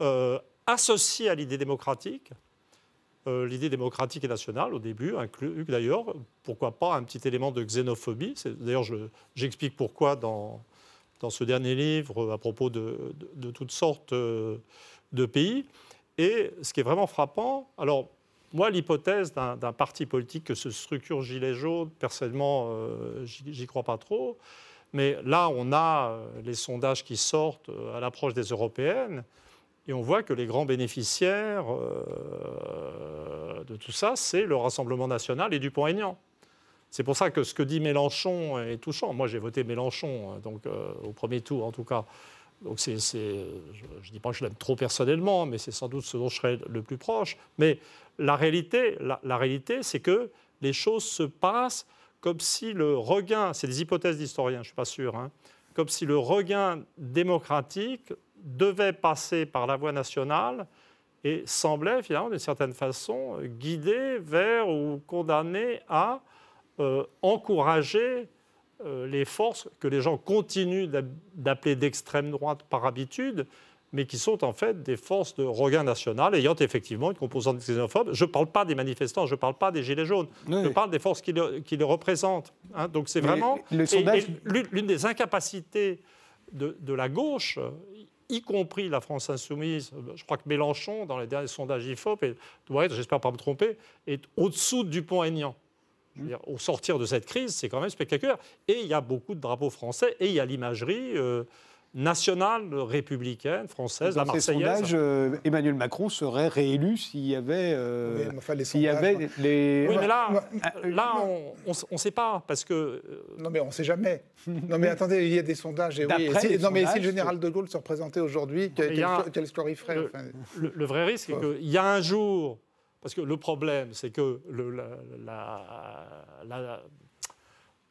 euh, associée à l'idée démocratique. Euh, l'idée démocratique et nationale, au début, inclut d'ailleurs, pourquoi pas, un petit élément de xénophobie. D'ailleurs, j'explique pourquoi dans, dans ce dernier livre à propos de, toutes sortes euh, de pays. Et ce qui est vraiment frappant, alors moi, l'hypothèse d'un parti politique que se structure gilet jaune, personnellement, euh, j'y crois pas trop. Mais là, on a euh, les sondages qui sortent à l'approche des européennes, et on voit que les grands bénéficiaires de tout ça, c'est le Rassemblement national et Dupont-Aignan. C'est pour ça que ce que dit Mélenchon est touchant. Moi, j'ai voté Mélenchon, hein, donc au premier tour en tout cas. Donc je ne dis pas que je l'aime trop personnellement, mais c'est sans doute ce dont je serais le plus proche. Mais la réalité, la, réalité c'est que les choses se passent comme si le regain, c'est des hypothèses d'historiens, je ne suis pas sûr, hein, comme si le regain démocratique devait passer par la voie nationale et semblait finalement d'une certaine façon guidé vers ou condamné à euh, encourager euh, les forces que les gens continuent d'appeler d'extrême droite par habitude, mais qui sont en fait des forces de regain national ayant effectivement une composante xénophobe. Je ne parle pas des manifestants, je ne parle pas des gilets jaunes, je parle des forces qui les représentent. Hein. Donc c'est vraiment l'une des incapacités de, de, la gauche, y compris la France insoumise. Je crois que Mélenchon, dans les derniers sondages IFOP, doit être, j'espère pas me tromper, est au-dessous du pont aignan au sortir de cette crise, c'est quand même spectaculaire. Et il y a beaucoup de drapeaux français et il y a l'imagerie euh, nationale, républicaine, française, la Marseillaise. Dans ces sondages, euh, Emmanuel Macron serait réélu s'il y avait, euh, s'il y avait les... Oui, mais là, là on ne sait pas, parce que... Non, mais on ne sait jamais. non, mais attendez, il y a des sondages. Et oui, non, mais si le général de Gaulle se représentait aujourd'hui, quel, score il ferait le, le, vrai risque, c'est qu'il y a un jour parce que le problème, c'est que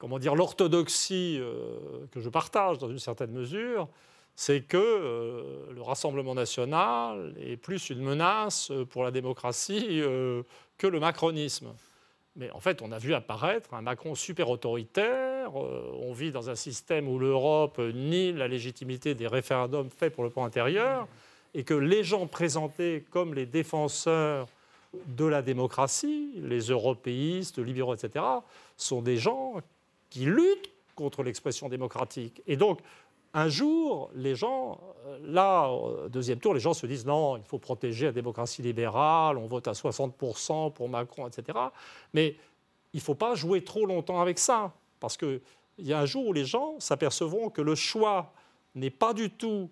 l'orthodoxie euh, que je partage dans une certaine mesure, c'est que euh, le Rassemblement national est plus une menace pour la démocratie euh, que le macronisme. Mais en fait, on a vu apparaître un Macron super autoritaire. on vit dans un système où l'Europe nie la légitimité des référendums faits pour le plan intérieur et que les gens présentés comme les défenseurs de la démocratie, les européistes, libéraux, etc., sont des gens qui luttent contre l'expression démocratique. Et donc, un jour, les gens, euh, là, deuxième tour, les gens se disent non, il faut protéger la démocratie libérale, on vote à 60% pour Macron, etc. Mais il ne faut pas jouer trop longtemps avec ça, parce qu'il y a un jour où les gens s'apercevront que le choix n'est pas du tout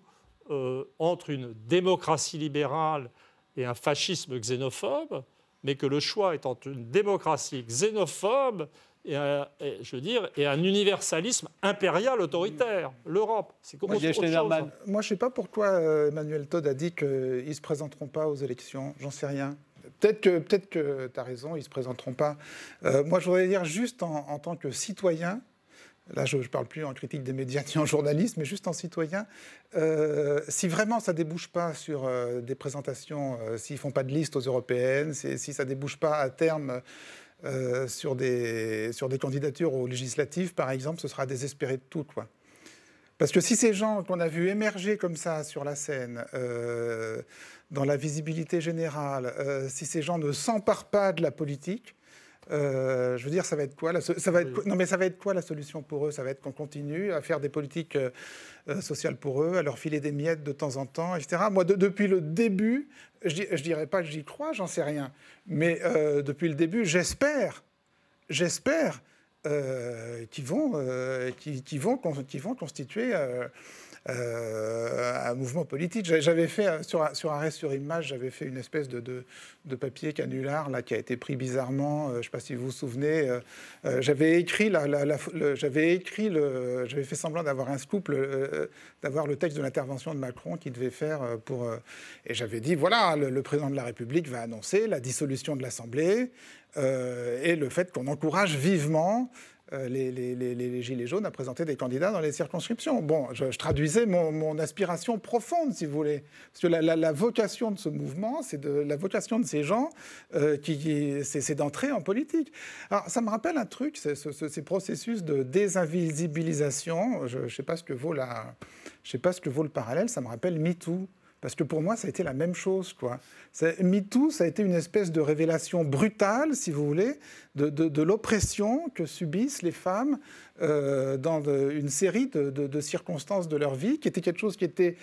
euh, entre une démocratie libérale et un fascisme xénophobe, mais que le choix est entre une démocratie xénophobe et un, je veux dire, et un universalisme impérial autoritaire, l'Europe. C'est Moi, je ne sais pas pourquoi euh, Emmanuel Todd a dit qu'ils ne se présenteront pas aux élections. J'en sais rien. Peut-être que, peut que tu as raison, ils ne se présenteront pas. Euh, moi, je voudrais dire juste en, en tant que citoyen, là je ne parle plus en critique des médias ni en journaliste, mais juste en citoyen, euh, si vraiment ça ne débouche pas sur euh, des présentations, euh, s'ils ne font pas de liste aux européennes, si ça ne débouche pas à terme sur, des, sur des candidatures aux législatives, par exemple, ce sera désespéré de tout. Quoi. Parce que si ces gens qu'on a vus émerger comme ça sur la scène, dans la visibilité générale, si ces gens ne s'emparent pas de la politique, euh, je veux dire, ça va être quoi la, ça va être, Non, mais ça va être quoi la solution pour eux? Ça va être qu'on continue à faire des politiques euh, euh, sociales pour eux, à leur filer des miettes de temps en temps, etc. Moi, depuis le début, je, ne dirais pas que j'y crois, j'en sais rien, mais depuis le début, j'espère, j'espère qu'ils vont, vont, vont constituer euh, un mouvement politique. J'avais fait, euh, sur, sur Arrêt sur Image, j'avais fait une espèce de, de, papier canular là, qui a été pris bizarrement, euh, je ne sais pas si vous vous souvenez. j'avais écrit, la, j'avais écrit j'avais fait semblant d'avoir un scoop, d'avoir le texte de l'intervention de Macron qu'il devait faire pour... et j'avais dit, voilà, le, président de la République va annoncer la dissolution de l'Assemblée et le fait qu'on encourage vivement euh, les, Gilets jaunes à présenter des candidats dans les circonscriptions. Bon, je, traduisais mon, aspiration profonde, si vous voulez. Parce que la, vocation de ce mouvement, c'est de la vocation de ces gens, euh, qui, c'est d'entrer en politique. Alors, ça me rappelle un truc, ces processus de désinvisibilisation. Je ne sais sais pas ce que vaut le parallèle. Ça me rappelle MeToo. Parce que pour moi, ça a été la même chose. Quoi. MeToo, ça a été une espèce de révélation brutale, si vous voulez, de, l'oppression que subissent les femmes euh, dans une série de, circonstances de leur vie, qui était quelque chose qui était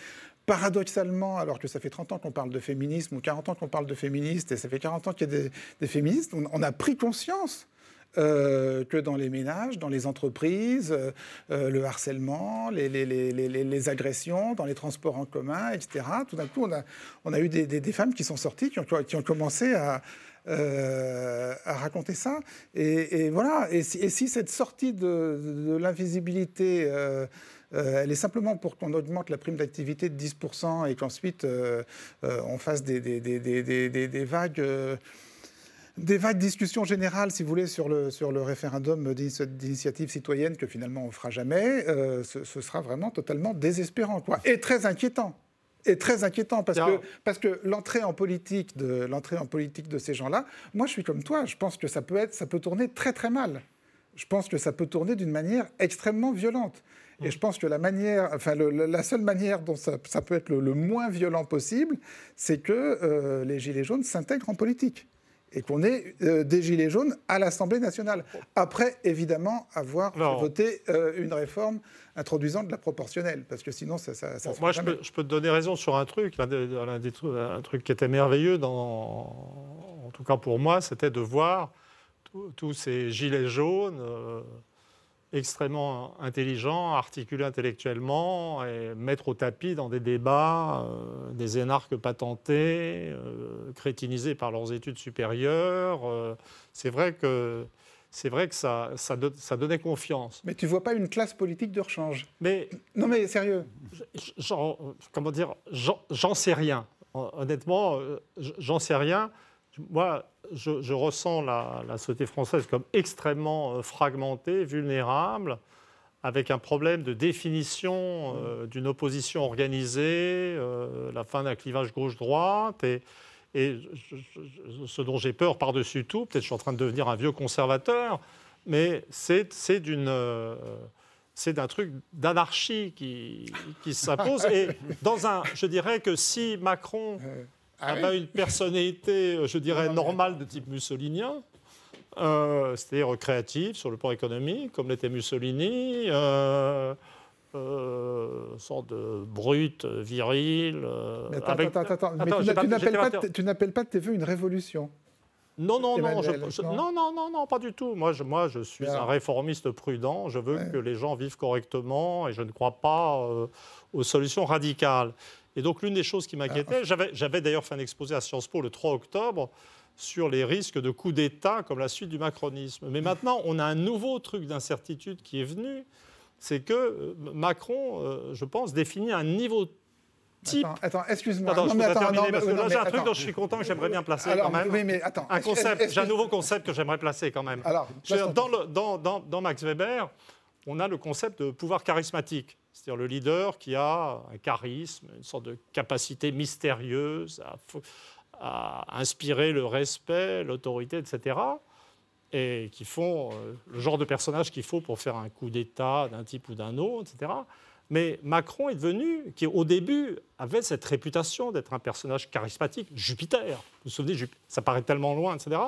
paradoxalement, alors que ça fait 30 ans qu'on parle de féminisme, ou 40 ans qu'on parle de féministes, et ça fait 40 ans qu'il y a des, féministes, on, a pris conscience euh, que dans les ménages, dans les entreprises, euh, euh, le harcèlement, les, agressions, dans les transports en commun, etc. Tout d'un coup, on a, eu des, femmes qui sont sorties, qui ont, commencé à, raconter ça. Et, voilà. Et si, et si, cette sortie de, l'invisibilité elle est simplement pour qu'on augmente la prime d'activité de 10% et qu'ensuite on fasse des vagues des vagues discussions générales, si vous voulez, sur le, sur le référendum d'initiative citoyenne que finalement on ne fera jamais, euh, ce, sera vraiment totalement désespérant quoi. et très inquiétant. Et très inquiétant parce que, parce que l'entrée en politique de l'entrée en politique de ces gens-là, moi je suis comme toi, je pense que ça peut être, ça peut tourner très très mal. Je pense que ça peut tourner d'une manière extrêmement violente. Et je pense que la manière, enfin la seule manière dont ça, peut être le, moins violent possible, c'est que euh, les gilets jaunes s'intègrent en politique et qu'on ait euh, des Gilets jaunes à l'Assemblée nationale. Après, évidemment, avoir voté euh, une réforme introduisant de la proportionnelle, parce que sinon, ça... ça, moi, je peux, je peux, te donner raison sur un truc, un, des, un truc qui était merveilleux, dans, en tout cas pour moi, c'était de voir tous ces Gilets jaunes... Euh, extrêmement intelligents, articulés intellectuellement et mettre au tapis dans des débats euh, des énarques patentés, euh, crétinisés par leurs études supérieures. Euh, c'est vrai que c'est vrai que ça, ça, donnait confiance. Mais tu vois pas une classe politique de rechange? Mais non, mais sérieux. comment dire J'en sais rien. Honnêtement, j'en sais rien. Moi, je, ressens la, société française comme extrêmement euh, fragmentée, vulnérable, avec un problème de définition euh, d'une opposition organisée, euh, la fin d'un clivage gauche-droite. Et, ce dont j'ai peur par-dessus tout, peut-être je suis en train de devenir un vieux conservateur, mais c'est c'est d'un truc d'anarchie qui, qui s'impose. Et dans un, je dirais que si Macron ah avait une personnalité, euh, je dirais, normale de type mussolinien, euh, c'est-à-dire créative sur le plan économique, comme l'était Mussolini, euh, euh, sorte de brute, viril. Mais attends, attends, attends, mais tu n'appelles pas, de tes voeux une révolution non non non, non, non, non, non, pas du tout. Moi, je, moi, je suis un réformiste prudent. Je veux que les gens vivent correctement et je ne crois pas aux solutions radicales. Et donc, l'une des choses qui m'inquiétait, ah. j'avais d'ailleurs fait un exposé à Sciences Po le 3 octobre sur les risques de coup d'État comme la suite du macronisme. Mais maintenant, on a un nouveau truc d'incertitude qui est venu, c'est que euh, Macron, euh, je pense, définit un niveau Type... Attends, excuse-moi. Attends, je peux terminer parce que là, j'ai un truc dont je suis content que j'aimerais bien placer quand même. Oui, mais attends. Un concept, j'ai un nouveau concept que j'aimerais placer quand même. Alors, dans, le, dans, dans, dans, Max Weber, on a le concept de pouvoir charismatique c'est-à-dire le leader qui a un charisme, une sorte de capacité mystérieuse à, inspirer le respect, l'autorité, etc. Et qui font euh, le genre de personnage qu'il faut pour faire un coup d'État d'un type ou d'un autre, etc. Mais Macron est devenu, qui au début avait cette réputation d'être un personnage charismatique, Jupiter. Vous vous souvenez, ça paraît tellement loin, etc.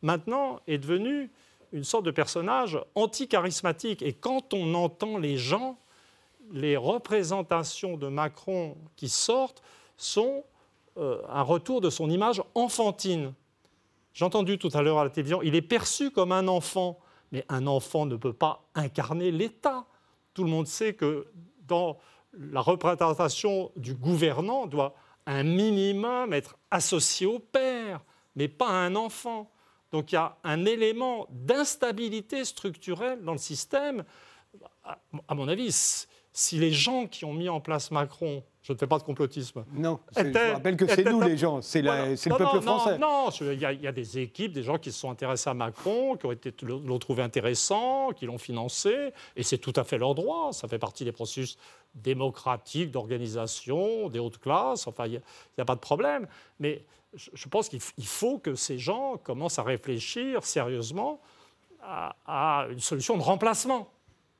Maintenant est devenu une sorte de personnage anti-charismatique. Et quand on entend les gens, les représentations de Macron qui sortent sont euh, un retour de son image enfantine. J'ai entendu tout à l'heure à la télévision, il est perçu comme un enfant, mais un enfant ne peut pas incarner l'État. Tout le monde sait que dans la représentation du gouvernant doit un minimum être associé au père, mais pas à un enfant. Donc il y a un élément d'instabilité structurelle dans le système. À mon avis, si les gens qui ont mis en place Macron, je ne fais pas de complotisme. Non, je rappelle que c'est nous les gens, c'est le peuple français. Non, il y, a des équipes, des gens qui se sont intéressés à Macron, qui l'ont trouvé intéressant, qui l'ont financé, et c'est tout à fait leur droit. Ça fait partie des processus démocratiques d'organisation, des hautes classes, enfin, il n'y a, pas de problème. Mais je, pense qu'il faut que ces gens commencent à réfléchir sérieusement à une solution de remplacement.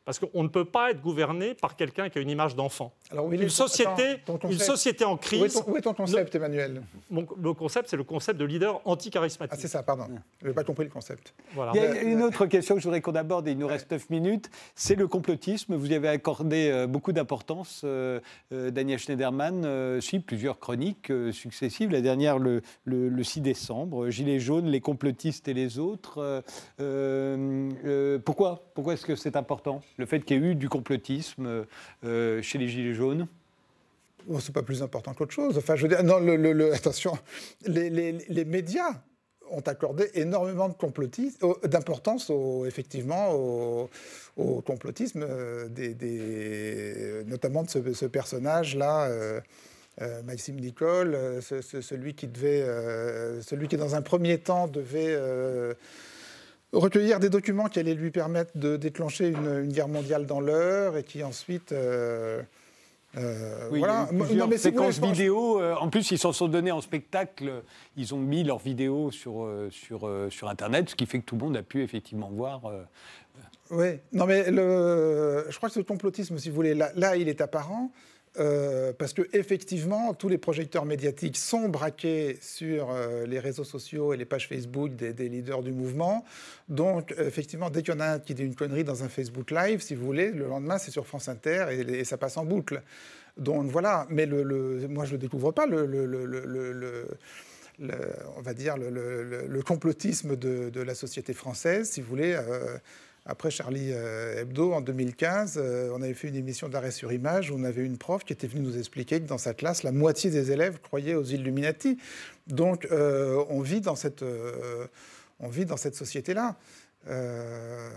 Parce qu'on ne peut pas être gouverné par quelqu'un qui a une image d'enfant. Est Une société, attends, ton une concept société en Où est crise. ton, où est ton concept, Emmanuel Mon, le concept, c'est le concept de leader anticharismatique. Ah, c'est ça, pardon. Je n'ai pas compris le concept. Voilà. Il y a une autre question que je voudrais qu'on aborde, et il nous reste 9 minutes, c'est le complotisme. Vous y avez accordé euh, beaucoup d'importance, euh, euh, Daniel Schneiderman, euh, suit plusieurs chroniques euh, successives. La dernière, le, le- le 6 décembre, Gilets jaunes, les complotistes et les autres. Euh, euh, euh, pourquoi? Pourquoi est-ce que c'est important, le fait qu'il y ait eu du complotisme euh, chez les Gilets jaunes? Bon, c'est pas plus important qu'autre chose. Enfin, je veux attention, les, médias ont accordé énormément d'importance, au- effectivement, au, complotisme, euh, notamment de ce, personnage-là. euh, euh, Maxime Nicole, euh, ce- ce- celui qui devait, celui qui dans un premier temps devait recueillir des documents qui allaient lui permettre de déclencher une, une guerre mondiale dans l'heure et qui ensuite euh, euh, Oui, voilà. il y a eu Non, mais séquences vidéo. euh, en plus, ils s'en sont donnés en spectacle. Ils ont mis leurs vidéos sur, sur, sur Internet, ce qui fait que tout le monde a pu effectivement voir. Oui, non mais le, je crois que ce complotisme, si vous voulez, là, là, il est apparent. Euh, parce que effectivement, tous les projecteurs médiatiques sont braqués sur euh, les réseaux sociaux et les pages Facebook des, leaders du mouvement. Donc, effectivement, dès qu'il y en a un qui dit une connerie dans un Facebook Live, si vous voulez, le lendemain, c'est sur France Inter et, ça passe en boucle. Donc voilà. Mais moi, je ne découvre pas, le- on va dire, le, complotisme de, de la société française, si vous voulez. euh, après Charlie euh, Hebdo, en 2015, euh, on avait fait une émission d'arrêt sur image où on avait une prof qui était venue nous expliquer que dans sa classe, la moitié des élèves croyaient aux Illuminati. Donc, euh, on vit dans cette, euh, on vit dans cette société-là. Euh,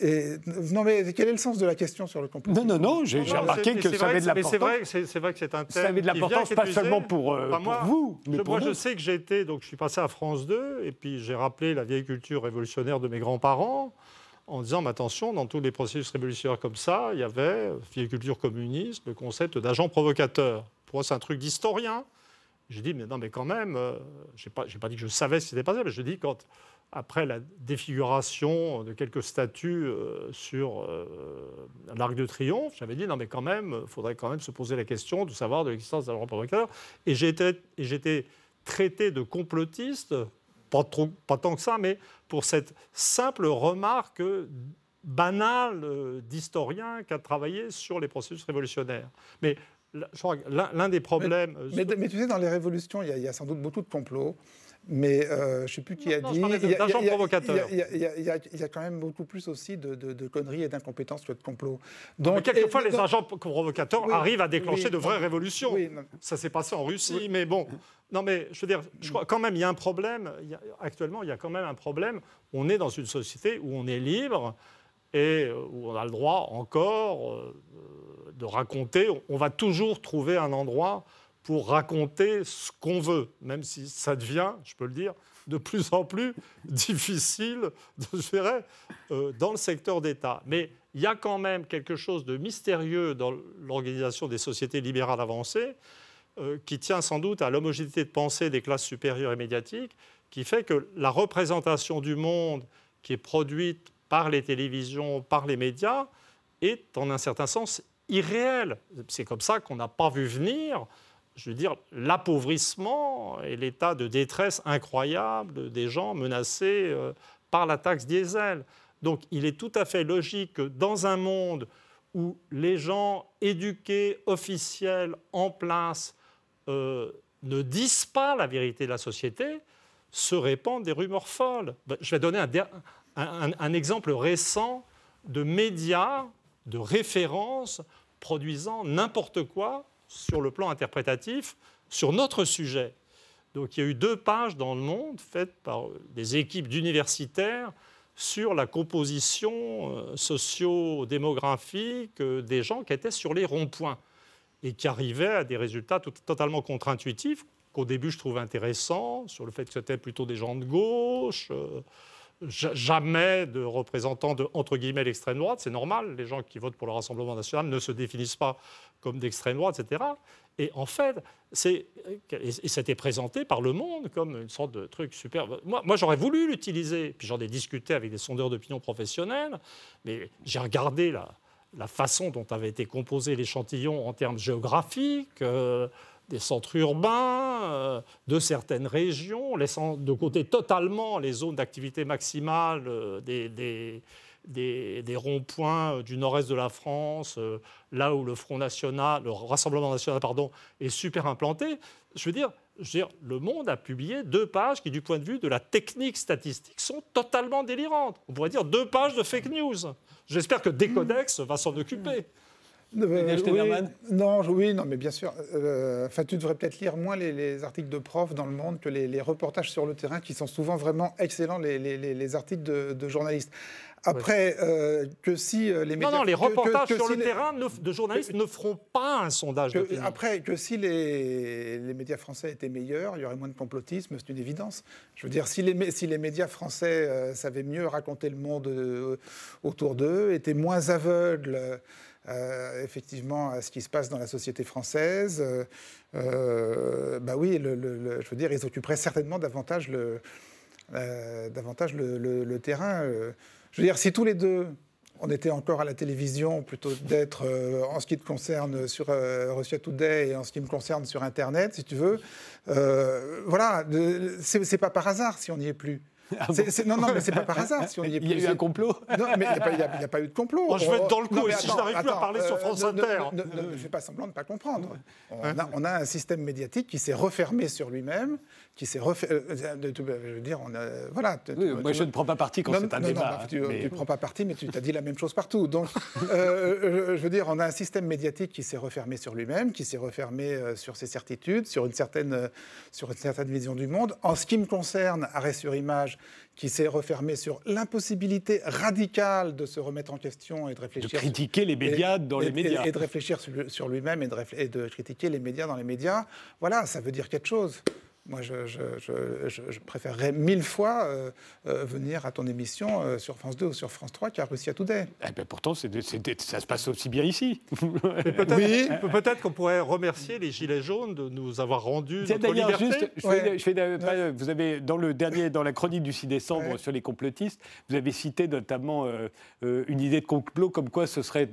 et, non, mais quel est le sens de la question sur le complotisme Non, non, non, j'ai remarqué que c'est ça avait de l'importance. c'est vrai, que c'est- vrai que c'est un thème Ça avait de l'importance, pas seulement pour, euh, Enfin, pour moi, vous, mais je, pour moi, je sais que j'ai été, donc je suis passé à France 2, et puis j'ai rappelé la vieille culture révolutionnaire de mes grands-parents, en disant, mais attention, dans tous les processus révolutionnaires comme ça, il y avait, culture communiste, le concept d'agent provocateur. Pour moi, c'est un truc d'historien. J'ai dit, mais non, mais quand même, euh, pas, j'ai pas dit que je savais ce qui s'était passé, mais je dis quand, après la défiguration de quelques statues euh, sur euh, l'Arc de Triomphe, j'avais dit, non, mais quand même, il faudrait quand même se poser la question de savoir de l'existence d'un provocateur. Et j'étais traité de complotiste, pas tant que ça, mais pour cette simple remarque banale d'historien qui a travaillé sur les processus révolutionnaires. Mais là, je crois que l'un des problèmes... euh, Mais, mais tu sais, dans les révolutions, il y, a- il y a sans doute beaucoup de complots. Mais euh, je ne sais plus qui a non, dit. parlais de- il y a- d'agents provocateurs. Il y, a- y y y quand même beaucoup plus aussi de, de- de conneries et d'incompétences que de complots. Donc, quelquefois, et- les donc- agents provocateurs Oui, arrivent à déclencher oui, de vraies révolutions. Ça s'est passé en Russie, mais bon. Non, mais je veux dire, je crois quand même, il y a un problème. a- actuellement, il y a quand même un problème. On est dans une société où on est libre et où on a le droit encore euh, de raconter. On va toujours trouver un endroit pour raconter ce qu'on veut, même si ça devient, je peux le dire, de plus en plus difficile, je dirais, euh, dans le secteur d'État. Mais il y a quand même quelque chose de mystérieux dans l'organisation des sociétés libérales avancées, euh, qui tient sans doute à l'homogénéité de pensée des classes supérieures et médiatiques, qui fait que la représentation du monde qui est produite par les télévisions, par les médias, est en un certain sens irréelle. C'est comme ça qu'on n'a pas vu venir, je veux dire, l'appauvrissement et l'état de détresse incroyable des gens menacés euh, par la taxe diesel. Donc il est tout à fait logique que dans un monde où les gens éduqués, officiels, en place, euh, ne disent pas la vérité de la société, se répandent des rumeurs folles. Ben, Je vais donner un, un exemple récent de médias, de références produisant n'importe quoi sur le plan interprétatif sur notre sujet. Donc il y a eu deux pages dans le monde faites par des équipes d'universitaires sur la composition euh, socio-démographique euh, des gens qui étaient sur les ronds-points et qui arrivaient à des résultats totalement contre-intuitifs qu'au début je trouvais intéressants, sur le fait que c'était plutôt des gens de gauche, euh, jamais de représentants de entre guillemets l'extrême droite, c'est normal, les gens qui votent pour le Rassemblement national ne se définissent pas comme d'extrême droite, etc. Et en fait, c'était présenté par Le Monde comme une sorte de truc super. Moi, j'aurais voulu l'utiliser, puis j'en ai discuté avec des sondeurs d'opinion professionnels, mais j'ai regardé la, la, façon dont avait été composé l'échantillon en termes géographiques. Euh, des centres urbains, euh, de certaines régions, laissant de côté totalement les zones d'activité maximale euh, des, des, ronds-points du nord-est de la France, euh, là où le Front National, le Rassemblement National, pardon, est super implanté. Je veux dire, je veux dire, Le Monde a publié deux pages qui, du point de vue de la technique statistique, sont totalement délirantes. On pourrait dire deux pages de fake news. J'espère que Décodex va s'en occuper. Euh, oui, non, oui, non, mais bien sûr. Euh, enfin, tu devrais peut-être lire moins les, articles de profs dans le monde que les, reportages sur le terrain, qui sont souvent vraiment excellents, les, articles de, journalistes. Après, euh, que si les médias... Non, non, les reportages sur le terrain de journalistes ne feront pas un sondage Après, que si les, médias français étaient meilleurs, il y aurait moins de complotisme, c'est une évidence. Je veux dire, si les, si les médias français savaient mieux raconter le monde autour d'eux, étaient moins aveugles... Euh, effectivement à ce qui se passe dans la société française, euh, euh, bah oui, je veux dire, ils occuperaient certainement davantage le, le, terrain. je veux dire, si tous les deux on était encore à la télévision plutôt d'être, en ce qui te concerne, sur Russia Today et en ce qui me concerne sur Internet, si tu veux. voilà, c'est pas par hasard si on n'y est plus. Ah non, non, mais c'est pas par hasard. Si on y est il y a eu un complot Non, mais il n'y a, pas eu de complot. Oh, je vais être dans le coup, et si je n'arrive plus à parler sur France euh, Inter. Ne, fais pas semblant de ne pas comprendre. On a, un système médiatique qui s'est refermé sur lui-même, qui s'est refermé. Euh, je veux dire, on a, voilà. moi, je ne prends pas parti quand c'est un débat. tu ne prends pas parti, mais tu as dit la même chose partout. Donc, euh, je veux dire, on a un système médiatique qui s'est refermé sur lui-même, qui s'est refermé sur ses certitudes, sur une certaine, sur une certaine vision du monde. En ce qui me concerne, arrêt sur image, qui s'est refermé sur l'impossibilité radicale de se remettre en question et de réfléchir. De critiquer les médias dans les médias. Et, de réfléchir sur lui-même et, et de critiquer les médias dans les médias. Voilà, ça veut dire quelque chose. Moi, je, je, préférerais mille fois euh, euh, venir à ton émission euh, sur France 2 ou sur France 3 qu'à Russia Today. Eh ben pourtant, ça se passe aussi bien ici. Peut-être oui. peut qu'on pourrait remercier les Gilets jaunes de nous avoir rendu notre liberté. Juste, je vous avez, dans le dernier, dans la chronique du 6 décembre sur les complotistes, vous avez cité notamment une idée de complot comme quoi ce serait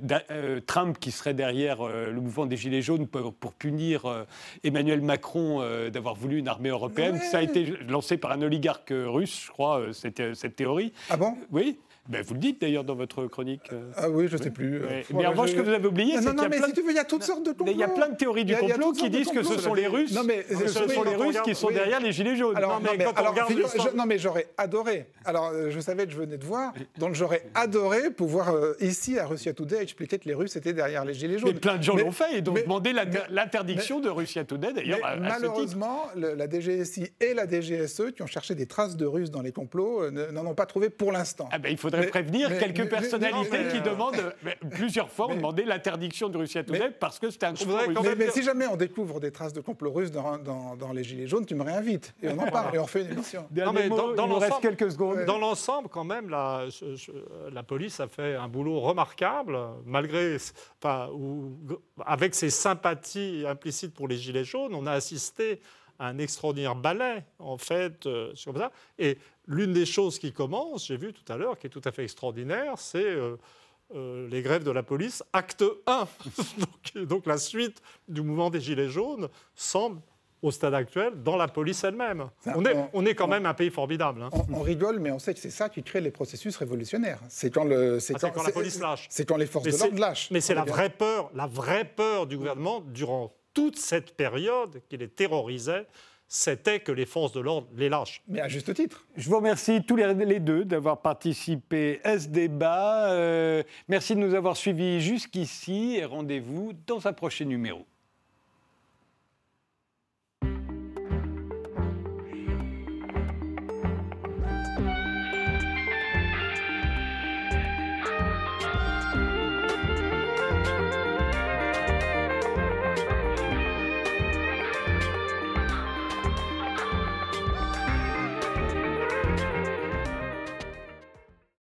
Trump qui serait derrière le mouvement des Gilets jaunes pour, pour punir Emmanuel Macron d'avoir voulu une armée européenne. Ça a été lancé par un oligarque russe, je crois, euh, cette, euh, cette théorie. Ah bon? Oui. Ben, vous le dites d'ailleurs dans votre chronique. Euh. Ah oui, je ne sais plus. Mais en revanche, ce que vous avez oublié, c'est qu'il y a mais si tu veux, il y a toutes sortes de complots. Il y a plein de théories du complot qui disent que ce sont les Russes, non, mais, ce sont les Russes qui sont derrière les gilets jaunes. Alors, non, mais, quand on regarde non, mais j'aurais adoré. Alors, je savais que je venais de voir, donc j'aurais adoré pouvoir ici à Russia Today expliquer que les Russes étaient derrière les gilets jaunes. Mais plein de gens l'ont fait et ont demandé l'interdiction de Russia Today d'ailleurs. Malheureusement, la DGSI et la DGSE qui ont cherché des traces de Russes dans les complots n'en ont pas trouvé pour l'instant. Ah ben, il faudrait prévenir quelques personnalités qui demandent, plusieurs fois, ont demandé l'interdiction de Russie à Today parce que c'était un complot russe. Mais, si jamais on découvre des traces de complot russe dans, dans, les Gilets jaunes, tu me réinvites. Et on en parle et on fait une émission. Non, mais dans, dans reste quelques secondes. Dans l'ensemble, quand même, la, la police a fait un boulot remarquable, malgré, enfin, avec ses sympathies implicites pour les Gilets jaunes, on a assisté à un extraordinaire ballet, en fait, euh, sur ça. Et L'une des choses qui commence, j'ai vu tout à l'heure, qui est tout à fait extraordinaire, c'est euh, euh, les grèves de la police, acte 1. donc, la suite du mouvement des Gilets jaunes semble au stade actuel dans la police elle-même. On est, on est quand même un pays formidable. Hein. On, rigole, mais on sait que c'est ça qui crée les processus révolutionnaires. C'est quand, le, ah, quand, la police lâche. C'est quand les forces de l'ordre lâchent. Mais c'est la vraie peur, la vraie peur du gouvernement durant toute cette période qui les terrorisait c'était que les forces de l'ordre les lâchent. Mais à juste titre. Je vous remercie tous les deux d'avoir participé à ce débat. Euh, merci de nous avoir suivis jusqu'ici et rendez-vous dans un prochain numéro.